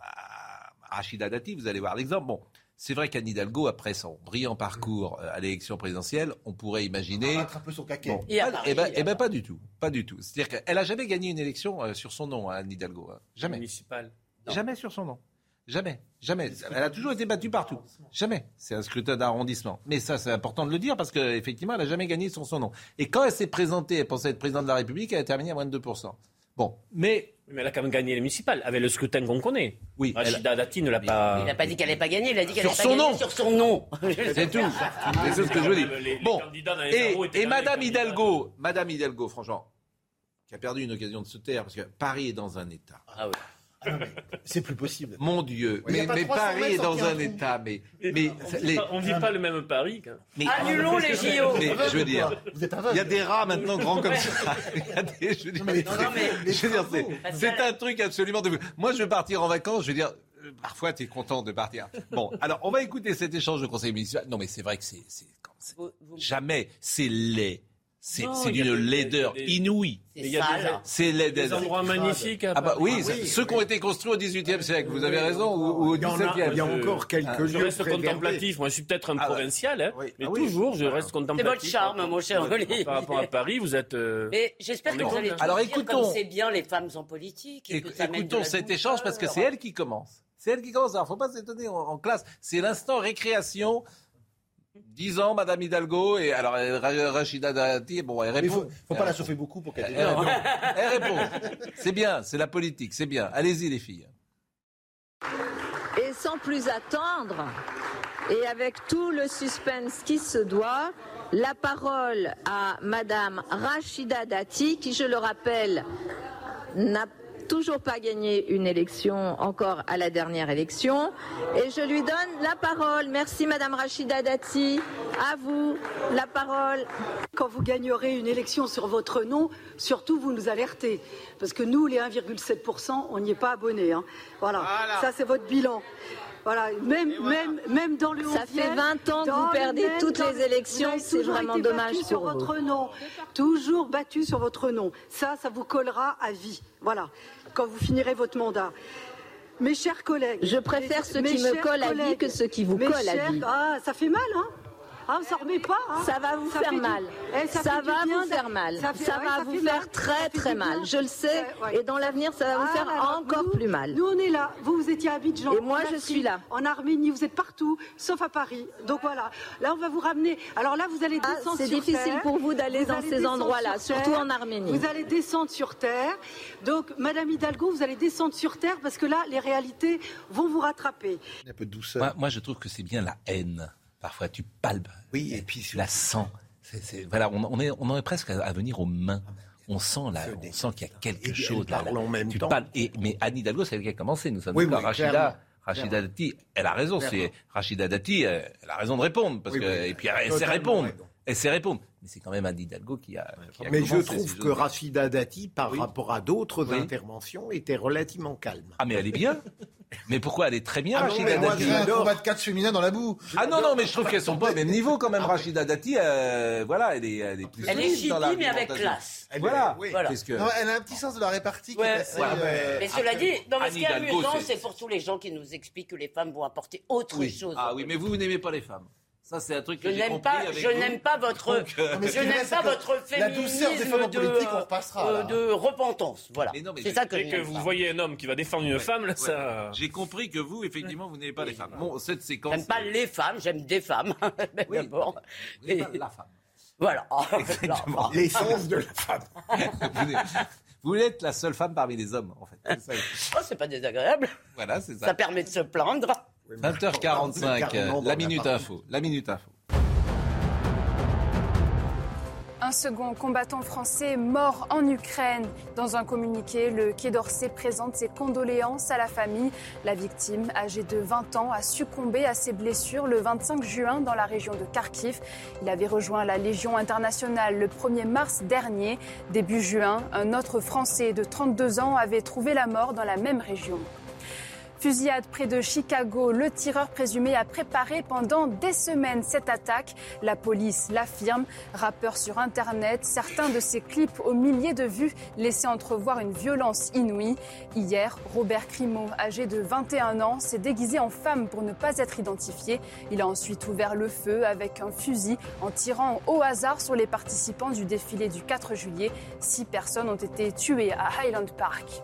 à, à Rachida Dati, vous allez voir l'exemple. Bon, c'est vrai qu'Anne Hidalgo, après son brillant parcours euh, à l'élection présidentielle, on pourrait imaginer... Rattrape un peu son caquet. Bon, Et Paris, eh ben, et eh ben, pas du tout, pas du tout. C'est-à-dire qu'elle a jamais gagné une élection euh, sur son nom, hein, Anne Hidalgo. hein. Jamais. Municipal. Jamais sur son nom. Jamais. Jamais. Elle a toujours été battue partout. Jamais. C'est un scrutin d'arrondissement. Mais ça, c'est important de le dire parce qu'effectivement, elle n'a jamais gagné sur son nom. Et quand elle s'est présentée, elle pensait être présidente de la République, elle a terminé à moins de 2%. Bon. Mais, Oui, Mais elle a quand même gagné les municipales, avec le scrutin qu'on connaît. oui, elle- Rachida Dati ne l'a pas. Il n'a pas dit qu'elle n'allait pas gagner, il a dit qu'elle Sur n'allait pas gagner nom. sur son nom. c'est tout. C'est ce que je veux dire. Bon. Et, et Madame. Hidalgo, Madame Hidalgo, franchement, qui a perdu une occasion de se taire parce que Paris est dans un état. Ah ouais. Ah non, mais C'est plus possible. Mon Dieu. Mais, pas mais 300 Paris est dans un état. Mais, Mais mais, on les- ne vit pas le même Paris. quand- mais- Annulons les JO. Mais je veux dire, Vous êtes il y a des rats maintenant grands comme ça. Il y a des- je veux dire, c'est- un truc absolument de. Moi, je veux partir en vacances. Je veux dire, euh, parfois, tu es content de partir. Bon, alors, on va écouter cet échange de conseil municipal. Non, mais c'est vrai que c'est jamais. C'est laid. C'est c'est d'une laideur des- inouïe. C'est des-. C'est. Des endroits magnifiques. à Ah bah oui, Ah c'est- oui, ceux qui ont été construits au XVIIIe siècle. Vous avez raison, ou, ou au XVIIe. il y a encore quelques Ah, Je lieux reste préservés. contemplatif. Moi, je suis peut-être un Ah provincial, hein, Oui. mais Ah oui. toujours, je reste C'est contemplatif. votre charme, mon cher Oli. Par rapport à Paris, vous êtes. euh, Mais j'espère que vous allez Alors, dire écoutons. comme c'est bien les femmes en politique. Et Écoutons cet douceur. échange parce que c'est elle qui commence. C'est elle qui commence. Alors, faut pas s'étonner en, en classe. C'est l'instant récréation. 10 ans, Madame Hidalgo, et alors euh, Ra- Rachida Dati, bon, elle Mais il répond. faut, faut pas la chauffer beaucoup pour qu'elle Elle répond. Elle répond. C'est bien, c'est la politique, c'est bien. Allez-y, les filles. Et sans plus attendre, et avec tout le suspense qui se doit, la parole à Madame Rachida Dati, qui, je le rappelle, n'a- toujours pas gagné une élection encore à la dernière élection. Et je lui donne la parole. Merci Madame Rachida Dati. À vous la parole. Quand vous gagnerez une élection sur votre nom, surtout vous nous alertez. Parce que nous, les 1,7%, on n'y est pas abonnés. hein. Voilà. ça c'est votre bilan. Voilà, même, même, même dans le Ça 11e, fait 20 ans que vous perdez même- toutes les le- élections, c'est toujours vraiment été dommage battu sur vous. votre nom. Toujours battu sur votre nom. Ça, ça vous collera à vie. Voilà, quand vous finirez votre mandat. Mes chers collègues. Je préfère mes- mes qui me collent à vie que ceux qui vous mes collent à vie. Ah, ça fait mal, hein ah, ça remet pas. hein. Ça va vous faire du- mal. Eh, ça va bien vous faire mal. Ça, fait- ouais, va vous faire mal. très très mal. Je le sais. Ouais. Et dans l'avenir, ça va vous Ah faire là là, encore nous- plus mal. Nous, on est là. Vous, vous étiez à Abidjan. Et moi, je suis là. En Arménie, vous êtes partout, sauf à Paris. Donc voilà. Là, on va vous ramener. Alors là, vous allez Ah, descendre c'est sur difficile terre. pour vous d'aller dans ces endroits-là, sur surtout en Arménie. Vous allez descendre sur terre. Donc, Madame Hidalgo, vous allez descendre sur terre parce que là, les réalités vont vous rattraper. Un peu de douceur. Moi, moi, je trouve que c'est bien la haine. Parfois, tu palpes. Oui, et puis tu la sens. C'est- c'est- voilà, on, on est, on en est presque à, à venir aux mains. On sent là, on sent qu'il y a quelque Et chose là. parle en même tu temps. palpes. Et, mais Anne Hidalgo, c'est elle qui a commencé. Nous sommes Oui, d'accord. oui, Rachida. Rachida. Dati, elle a raison. C'est. Rachida Dati, elle a raison de répondre parce Oui, que et puis elle sait répondre. raison. Elle sait répondre. Mais c'est quand même Anne Hidalgo qui a. qui a Mais je trouve que. Rachida Dati, par Oui. rapport à d'autres Oui. interventions, était relativement calme. Ah mais elle est bien. mais pourquoi elle est très bien Ah non, Rachida Dati je un combat de catch féminin dans la boue. Ah non, non, mais je trouve qu'elles sont pas au même niveau quand même. Rachida Dati, euh, voilà, elle est, elle est plus Elle est chippie, mais avec classe. Voilà. Oui. Voilà. Qu'est-ce que... Non, elle a un petit sens de la répartie qui Ouais, est assez, ouais, euh, Mais cela dit, non, mais ce qui est amusant, c'est- c'est pour tous les gens qui nous expliquent que les femmes vont apporter autre Oui. chose. Ah oui, mais vous, vous n'aimez pas les femmes. Ça, c'est un truc que Je n'aime pas, avec je n'aime pas votre, Donc, euh, Non, je n'aime pas que votre la douceur des féminisme femmes de, politique, on repassera, euh, de repentance. Voilà. C'est ça que Dès que vous pas. voyez un homme qui va défendre une femme, là, Ouais. ça. J'ai compris que vous, effectivement, vous n'aimez pas les femmes. Bon, cette séquence. J'aime pas les femmes, j'aime des femmes. Oui, D'abord. Et- pas la femme. Voilà. Exactement. L'essence de la femme. vous, êtes, la seule femme parmi les hommes, en fait. Oh, c'est pas désagréable. Voilà, c'est Ça ça. permet de se plaindre. 20h45, Carrément dans la la minute partie. info. La minute info. Un second combattant français mort en Ukraine. Dans un communiqué, le Quai d'Orsay présente ses condoléances à la famille. La victime, âgée de 20 ans, a succombé à ses blessures le 25 juin dans la région de Kharkiv. Il avait rejoint la Légion internationale le 1er mars dernier. Début juin, un autre Français de 32 ans avait trouvé la mort dans la même région. Fusillade près de Chicago, le tireur présumé a préparé pendant des semaines cette attaque. La police l'affirme. Rappeur sur Internet, certains de ses clips aux milliers de vues laissaient entrevoir une violence inouïe. Hier, Robert Crimo, âgé de 21 ans, s'est déguisé en femme pour ne pas être identifié. Il a ensuite ouvert le feu avec un fusil en tirant au hasard sur les participants du défilé du 4 juillet. Six personnes ont été tuées à Highland Park.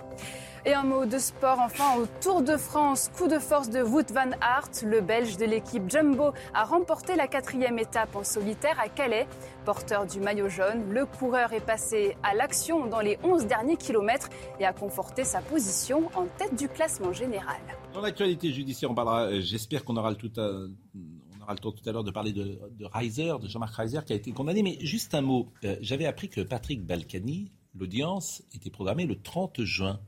Et un mot de sport enfin au Tour de France. Coup de force de Wout van Aert. Le Belge de l'équipe Jumbo a remporté la quatrième étape en solitaire à Calais. Porteur du maillot jaune, le coureur est passé à l'action dans les 11 derniers kilomètres et a conforté sa position en tête du classement général. Dans l'actualité judiciaire, on parlera. euh, J'espère qu'on aura le tout le temps tout à l'heure de parler de, de Reiser, de Jean-Marc Reiser, qui a été condamné. Mais juste un mot. Euh, J'avais appris que Patrick Balkany, l'audience était programmée le 30 juin.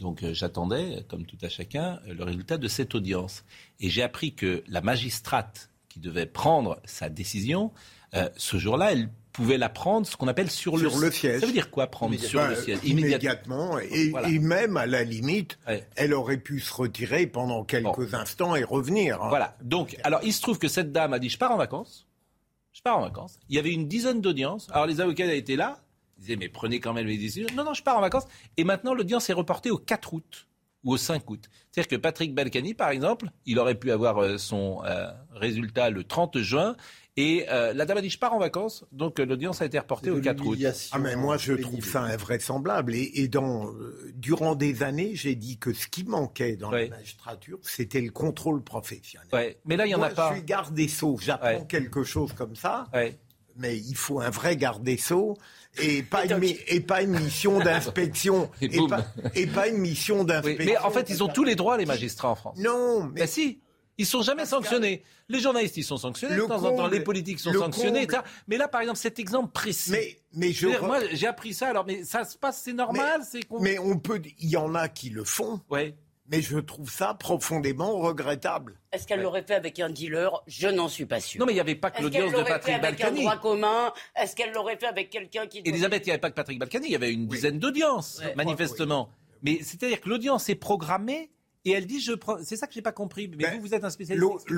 Donc euh, j'attendais, comme tout à chacun, euh, le résultat de cette audience. Et j'ai appris que la magistrate qui devait prendre sa décision, euh, ce jour-là, elle pouvait la prendre, ce qu'on appelle sur, Sur le siège. Ça veut dire quoi prendre sur Ben, le siège? Immédiatement. Et, Voilà. et même, à la limite, Ouais. elle aurait pu se retirer pendant quelques instants et revenir. hein. Voilà. Donc, alors, il se trouve que cette dame a dit, je pars en vacances. Je pars en vacances. Il y avait une dizaine d'audiences. Alors, les avocats étaient là. Ils disaient, mais prenez quand même les décisions. Non, non, je pars en vacances. Et maintenant, l'audience est reportée au 4 août ou au 5 août. C'est-à-dire que Patrick Balkany, par exemple, il aurait pu avoir euh, son euh, résultat le 30 juin. Et euh, la dame a dit, je pars en vacances. Donc, euh, l'audience a été reportée au 4 août. Ah mais moi je trouve ça invraisemblable et, et dans euh, durant des années j'ai dit que ce qui manquait dans la magistrature c'était le contrôle professionnel. Ouais. Mais là, il y en a pas. Je suis garde des sceaux, j'apprends quelque chose comme ça, mais il faut un vrai garde des sceaux et pas une, mi- et pas une mission d'inspection Et pas, et pas une mission Oui, d'inspection. mais en fait, ils ont tous les droits, les magistrats en France. Non, mais Ben si. Ils sont jamais sanctionnés. Les journalistes, ils sont sanctionnés Le de temps en temps. Les politiques sont sanctionnés. comble-. Mais là, par exemple, cet exemple précis. Mais, mais je re- moi, j'ai appris ça. Alors, mais ça se passe, c'est normal. C'est qu'on- Mais on peut, il y en a qui le font. Ouais. Mais je trouve ça profondément regrettable. Est-ce qu'elle l'aurait fait avec un dealer? Je n'en suis pas sûr. Non, mais il n'y avait pas que Est-ce l'audience qu'elle de l'aurait Patrick fait avec un Balkany. droit commun? Est-ce qu'elle l'aurait fait avec quelqu'un qui... Elisabeth, il n'y avait pas que Patrick Balkany, il y avait une dizaine d'audiences, Ouais. manifestement. Mais c'est-à-dire que l'audience est programmée et elle dit je prends. C'est ça que j'ai pas compris. Mais Ben, vous, vous êtes un spécialiste.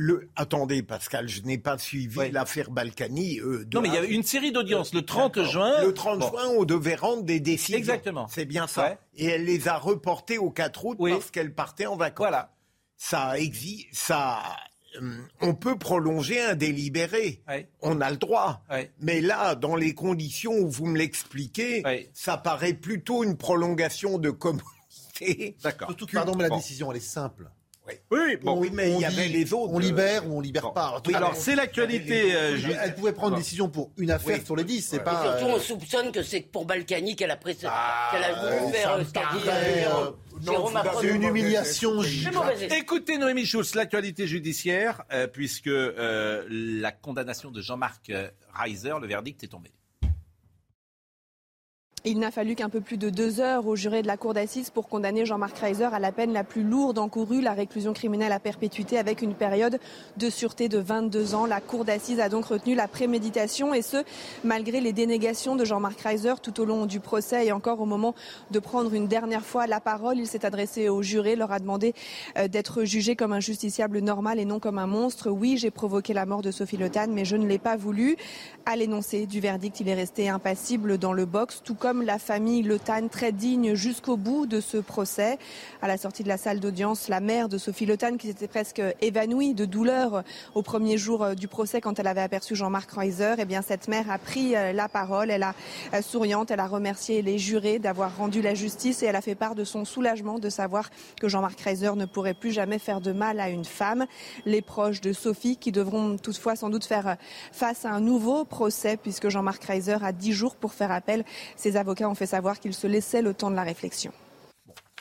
Le, attendez, Pascal, je n'ai pas suivi l'affaire Balkany. euh, de Non, mais il y A- avait une série d'audiences. Le 30 D'accord. juin. Le 30 Bon. juin, on devait rendre des décisions. Exactement. C'est bien ça. Ouais. Et elle les a reportées au 4 août parce qu'elle partait en vacances. Voilà. Ça existe. Ça. hum, On peut prolonger un délibéré. On a le droit. Mais là, dans les conditions où vous me l'expliquez, ça paraît plutôt une prolongation de communauté. D'accord. Pardon, mais la décision, elle est simple. Oui, bon, oui, mais il y dit, avait les autres. On libère ou on libère pas. Oui, alors, c'est l'actualité, euh, Elle-. Elle pouvait prendre une décision pour une affaire Oui. sur les dix, c'est Et pas. surtout, euh, on soupçonne que c'est pour Balkany qu'elle a, pris ce- qu'elle a euh, voulu faire euh, ce qu'a euh, euh, avez une humiliation C'est. Écoutez Noémie Schulz, l'actualité judiciaire, euh, puisque euh, la condamnation de Jean-Marc euh, Reiser, le verdict est tombé. Il n'a fallu qu'un peu plus de deux heures au juré de la cour d'assises pour condamner Jean-Marc Reiser à la peine la plus lourde encourue, la réclusion criminelle à perpétuité avec une période de sûreté de 22 ans. La cour d'assises a donc retenu la préméditation et ce, malgré les dénégations de Jean-Marc Reiser tout au long du procès et encore au moment de prendre une dernière fois la parole. Il s'est adressé au juré, leur a demandé euh, d'être jugé comme un justiciable normal et non comme un monstre. Oui, j'ai provoqué la mort de Sophie Le Tan, mais je ne l'ai pas voulu. À l'énoncé du verdict, il est resté impassible dans le box, la famille Le Tan, très digne jusqu'au bout de ce procès. À la sortie de la salle d'audience, la mère de Sophie Le Tan, qui s'était presque évanouie de douleur au premier jour euh, du procès quand elle avait aperçu Jean-Marc Reiser, eh bien cette mère a pris euh, la parole. Elle a euh, souriante, elle a remercié les jurés d'avoir rendu la justice et elle a fait part de son soulagement de savoir que Jean-Marc Reiser ne pourrait plus jamais faire de mal à une femme. Les proches de Sophie qui devront toutefois sans doute faire face à un nouveau procès puisque Jean-Marc Reiser a 10 jours pour faire appel. Ses avocats ont fait savoir qu'ils se laissaient le temps de la réflexion.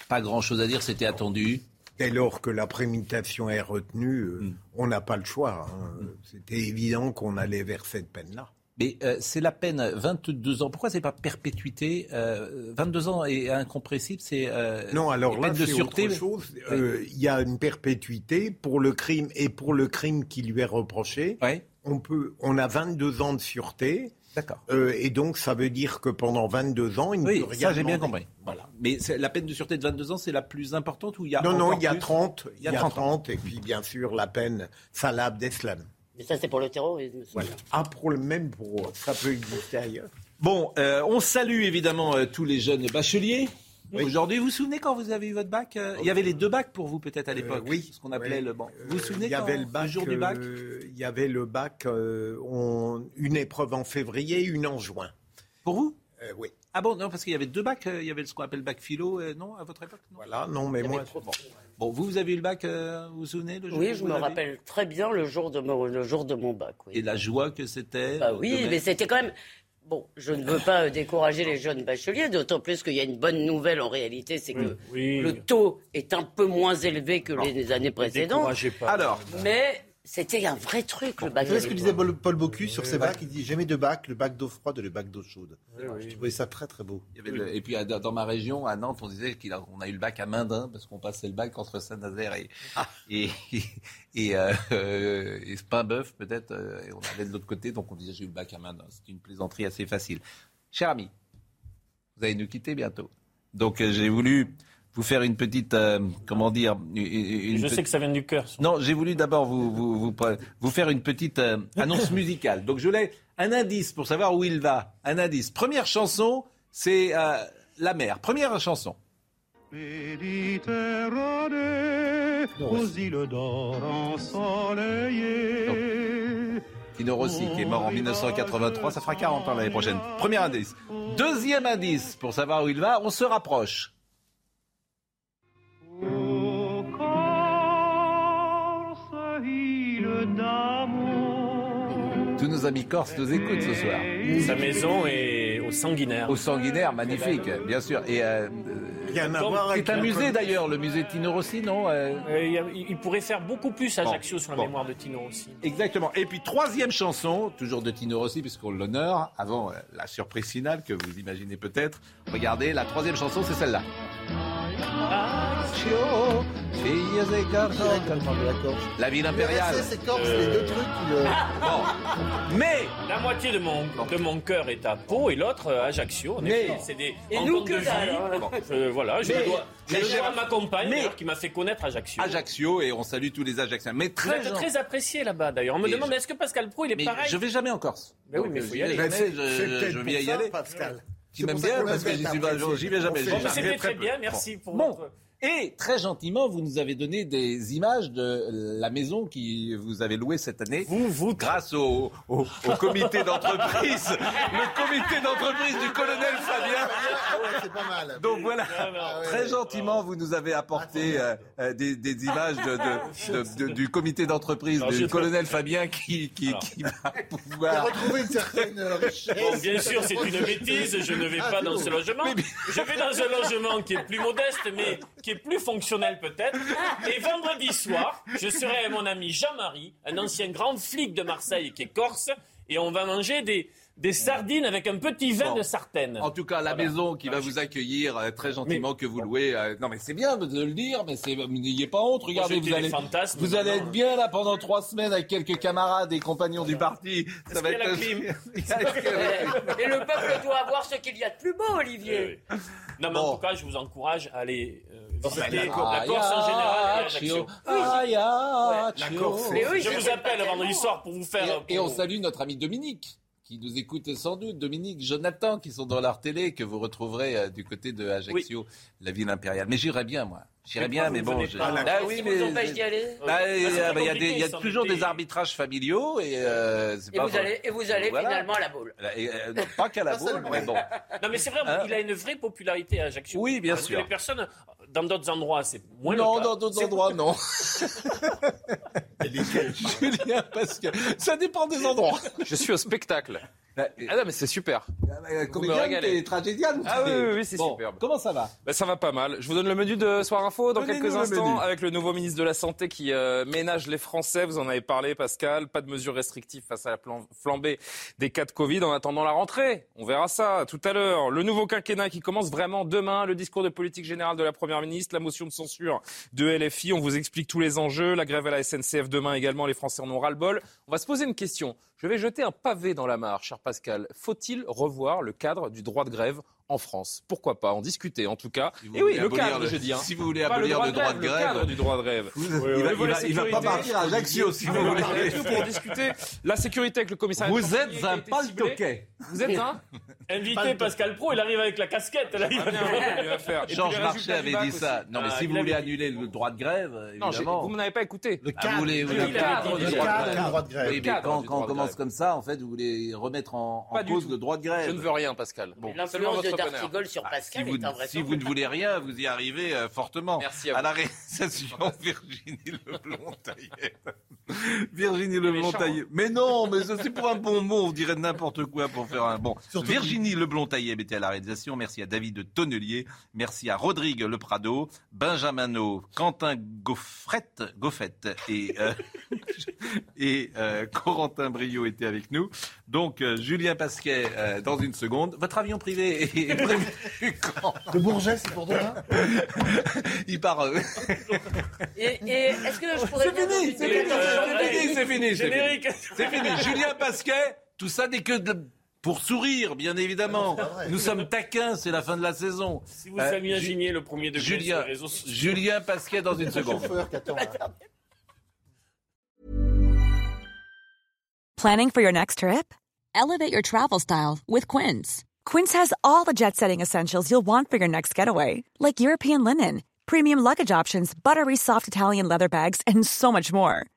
Pas grand-chose à dire, c'était attendu. Dès lors que la préméditation est retenue, euh, Hmm. on n'a pas le choix. hein. C'était évident qu'on allait vers cette peine-là. Mais euh, c'est la peine 22 ans. Pourquoi c'est pas perpétuité euh, 22 ans et incompressible, c'est euh, Non, alors là, de c'est sûreté. autre chose. Euh, Il y a une perpétuité pour le crime et pour le crime qui lui est reproché. On, peut, on a 22 ans de sûreté. D'accord. Euh, et donc, ça veut dire que pendant 22 ans, il ne Oui, peut rien ça j'ai bien compris. Voilà. Mais la peine de sûreté de 22 ans, c'est la plus importante ou il y a Non, non, il y a plus 30. Il y a 30. 30, et puis bien sûr la peine Salah Abdeslam. Mais ça, c'est pour le terrorisme. Voilà. Ah, pour le même, pour, ça peut exister ailleurs. Bon, euh, on salue évidemment euh, tous les jeunes bacheliers. Aujourd'hui, vous vous souvenez quand vous avez eu votre bac euh, Il y avait les deux bacs pour vous peut-être à l'époque. oui. Ce qu'on appelait Oui. le bon. Vous vous souvenez Il y avait quand- le bac. jour du bac euh, Il y avait le bac, euh, on- une épreuve en février, une en juin. Pour vous? Euh, Oui. Ah bon, non, parce qu'il y avait deux bacs. euh, Il y avait ce qu'on appelle le bac philo, euh, non, à votre époque? Non Voilà, non, mais moi. Bon. Bon, vous, vous avez eu le bac, euh, vous vous souvenez le jour Oui, je me rappelle très bien le jour de mon, le jour de mon bac. Oui. Et la joie que c'était. Bah euh, oui, mais c'était quand même. Bon, je ne veux pas euh, décourager les jeunes bacheliers, d'autant plus qu'il y a une bonne nouvelle en réalité, c'est que Oui. le taux est un peu moins élevé que les années précédentes. pas. Alors, Mais c'était un vrai truc, le bac. Vous savez ce que disait Paul, Paul Bocuse sur ses bacs? Il dit jamais deux bacs, le bac d'eau froide et le bac d'eau chaude. Oui, oui. Je trouvais ça très très beau. il y avait le- et puis dans ma région, à Nantes, on disait qu'on a eu le bac à Mindin parce qu'on passait le bac entre Saint-Nazaire et, et, et, euh, et Spinbeuf peut-être. euh, et on allait de l'autre côté, donc on disait j'ai eu le bac à Mindin. C'était une plaisanterie assez facile. Cher ami, vous allez nous quitter bientôt. Donc euh, j'ai voulu vous faire une petite, euh, comment dire, une, une Je sais que ça vient du cœur. Non, j'ai voulu d'abord vous, vous, vous, pre- vous faire une petite euh, annonce musicale. Donc je voulais un indice pour savoir où il va. Un indice. Première chanson, c'est euh, La mer. Première chanson. Méditerranée, aux îles d'or ensoleillées. Tino Rossi, qui est mort en 1983, ça fera 40 ans l'année prochaine. Premier indice. Deuxième indice, pour savoir où il va, on se rapproche. Tous nos amis corses nous écoutent ce soir. Sa maison est au sanguinaire. Au sanguinaire, magnifique, bien sûr. Et euh, avec C'est un musée d'ailleurs, le musée Tino Rossi, non Euh, Euh, il y a- il pourrait faire beaucoup plus à Bon, Ajaccio sur la bon. mémoire de Tino aussi. Exactement. Et puis troisième chanson, toujours de Tino Rossi, puisqu'on l'honore, avant euh, la surprise finale que vous imaginez peut-être. Regardez, la troisième chanson, c'est celle-là. Ajaccio, filles et garçons. La ville impériale. C'est c'est Corse, les deux trucs. qui, euh, Bon. Mais La moitié de mon, de mon cœur est à Pau et l'autre à Ajaccio. En Mais- effet, c'est des Et rencontres nous, que de vie. dalle, hein. Bon, je- voilà, je Mais- le dois, je mais le dois à ma compagne mais- d'ailleurs, qui m'a fait connaître Ajaccio. Ajaccio, et on salue tous les Ajacciens. Mais Vous très, êtes très apprécié là-bas d'ailleurs. On me Mais demande je- est-ce que Pascal Pro il est mais pareil je vais jamais en Corse. Mais oui, Donc, mais euh, faut y j'y aller. vais jamais, je, je- vais y aller. Pascal. Qui C'est m'aime pour ça bien parce que j'y vais jamais. Bon, C'était très bien, merci pour Bon. votre... Et très gentiment, vous nous avez donné des images de la maison qui vous avez louée cette année. Vous, vous, grâce au, au- au comité d'entreprise, le comité d'entreprise du colonel Fabien. Ah ouais, c'est pas mal. Donc voilà, Non, non. très gentiment, vous nous avez apporté euh, euh, des, des images de, de- de- de- du comité d'entreprise du colonel Fabien qui, qui, Alors. qui va pouvoir. retrouvé une certaine euh, richesse. Bon, bien sûr, c'est une bêtise. Je ne vais Ah, pas dans ce logement. Je vais dans un logement qui est plus modeste, mais qui est plus fonctionnel peut-être. Et vendredi soir, je serai avec mon ami Jean-Marie, un ancien grand flic de Marseille qui est corse, et on va manger des, des sardines avec un petit vin Bon. de Sartène. En tout cas, la Voilà. maison qui va vous accueillir euh, très gentiment, que vous louez. euh, non, mais c'est bien de le dire, mais c'est, n'ayez pas honte. Regardez, vous allez, vous allez être bien là pendant trois semaines avec quelques camarades et compagnons du parti. Ça qu'il y a la clim Et le peuple doit avoir ce qu'il y a de plus beau, Olivier. Oui. Non, mais Bon. en tout cas, je vous encourage à aller euh, visiter ben, la Corse en général. Mais oui, Je vous appelle vendredi soir pour vous faire. Et, et on salue notre ami Dominique, qui nous écoute sans doute. Dominique, Jonathan, qui sont dans leur télé, que vous retrouverez euh, du côté de Ajaccio, la ville impériale. Mais j'irais bien, moi. J'irais Mais bien, mais bon. je- pas Bah Qu'est-ce oui, mais. vous empêche d'y aller Bah, Ah, il y c'est a, très il y a toujours des arbitrages familiaux et euh, Et pas vous allez, et vous allez Voilà. finalement à la boule. Et, euh, non, pas qu'à la boule, mais bon. Non, mais c'est vrai, Hein il a une vraie popularité à Ajaccio. Oui, bien Parce sûr. que les personnes, dans d'autres endroits, c'est moins non, le cas. dans d'autres endroits, non. Julien, parce que ça dépend des endroits. Je suis au spectacle. Bah, Ah non, mais c'est super. euh, comédienne, régalez. t'es tragédienne. Ah oui, t'es- oui, oui, c'est Bon, superbe. Comment ça va Bah, ça va pas mal. Je vous donne le menu de Soir Info dans quelques instants avec le nouveau ministre de la Santé qui euh, ménage les Français. Vous en avez parlé, Pascal. Pas de mesures restrictives face à la flambée des cas de Covid en attendant la rentrée. On verra ça tout à l'heure. Le nouveau quinquennat qui commence vraiment demain. Le discours de politique générale de la Première ministre, la motion de censure de LFI. On vous explique tous les enjeux. La grève à la SNCF demain également. Les Français en ont ras-le-bol. On va se poser une question. Je vais jeter un pavé dans la mare, cher Pascal. Faut-il revoir le cadre du droit de grève en France Pourquoi pas En discuter en tout cas. Si Et oui, le cadre, le- je dis. hein. si vous voulez Pas abolir le droit de Le grève, cadre du droit de grève. il va, il va- il va pas partir à Ajaccio, si vous voulez. pour discuter la sécurité avec le commissariat. de Vous êtes un été pal ciblé. toquet. Vous êtes un Invité Pascal Pro, il arrive avec la casquette. Là, il Ah, va- faire. Georges Marchais avait dit ça. Non, mais Ah, si vous voulez annuler le droit de grève, Non, j'ai- évidemment. vous ne m'avez pas écouté. Le Ah, cadre, le du droit- de grève. Oui, mais cadre quand, on commence comme ça, en fait, vous voulez remettre en, cause le droit de grève. Je ne veux rien, Pascal. Bon, seulement L'influence votre Dartigol sur Si Pascal vous, est un vrai si vous ne voulez rien, vous y arrivez euh, fortement. Merci à vous. la réalisation, Virginie Leblond-Taillet. Virginie méchant, Leblond-Taillet. Mais non, mais c'est pour un bon mot, on dirait n'importe quoi pour faire un bon. Surtout Virginie Leblond-Taillet était à la réalisation. Merci à David Tonnelier. Merci à Rodrigue Le Prado, Benjamin No, Quentin Goffrette, Goffette et, euh, et euh, Corentin Brio étaient avec nous. Donc, euh, Julien Pasquet euh, dans une seconde. Votre avion privé est prévu quand Le Bourget, c'est pour demain Il part. euh, Et, et est-ce que je pourrais C'est bien fini, vous c'est dire- fini, c'est fini, c'est fini, c'est fini. Générique. C'est fini. Julien Pasquet, tout ça n'est que de- pour sourire, bien évidemment. Vrai. Nous sommes taquins, c'est la fin de la saison. Si vous Euh, le premier degré sur Julien, les réseaux sociaux. Julien Pasquet dans une seconde. là. Planning for your next trip? Elevate your travel style with Quince. Quince has all the jet setting essentials you'll want for your next getaway, like European linen, premium luggage options, buttery soft Italian leather bags, and so much more.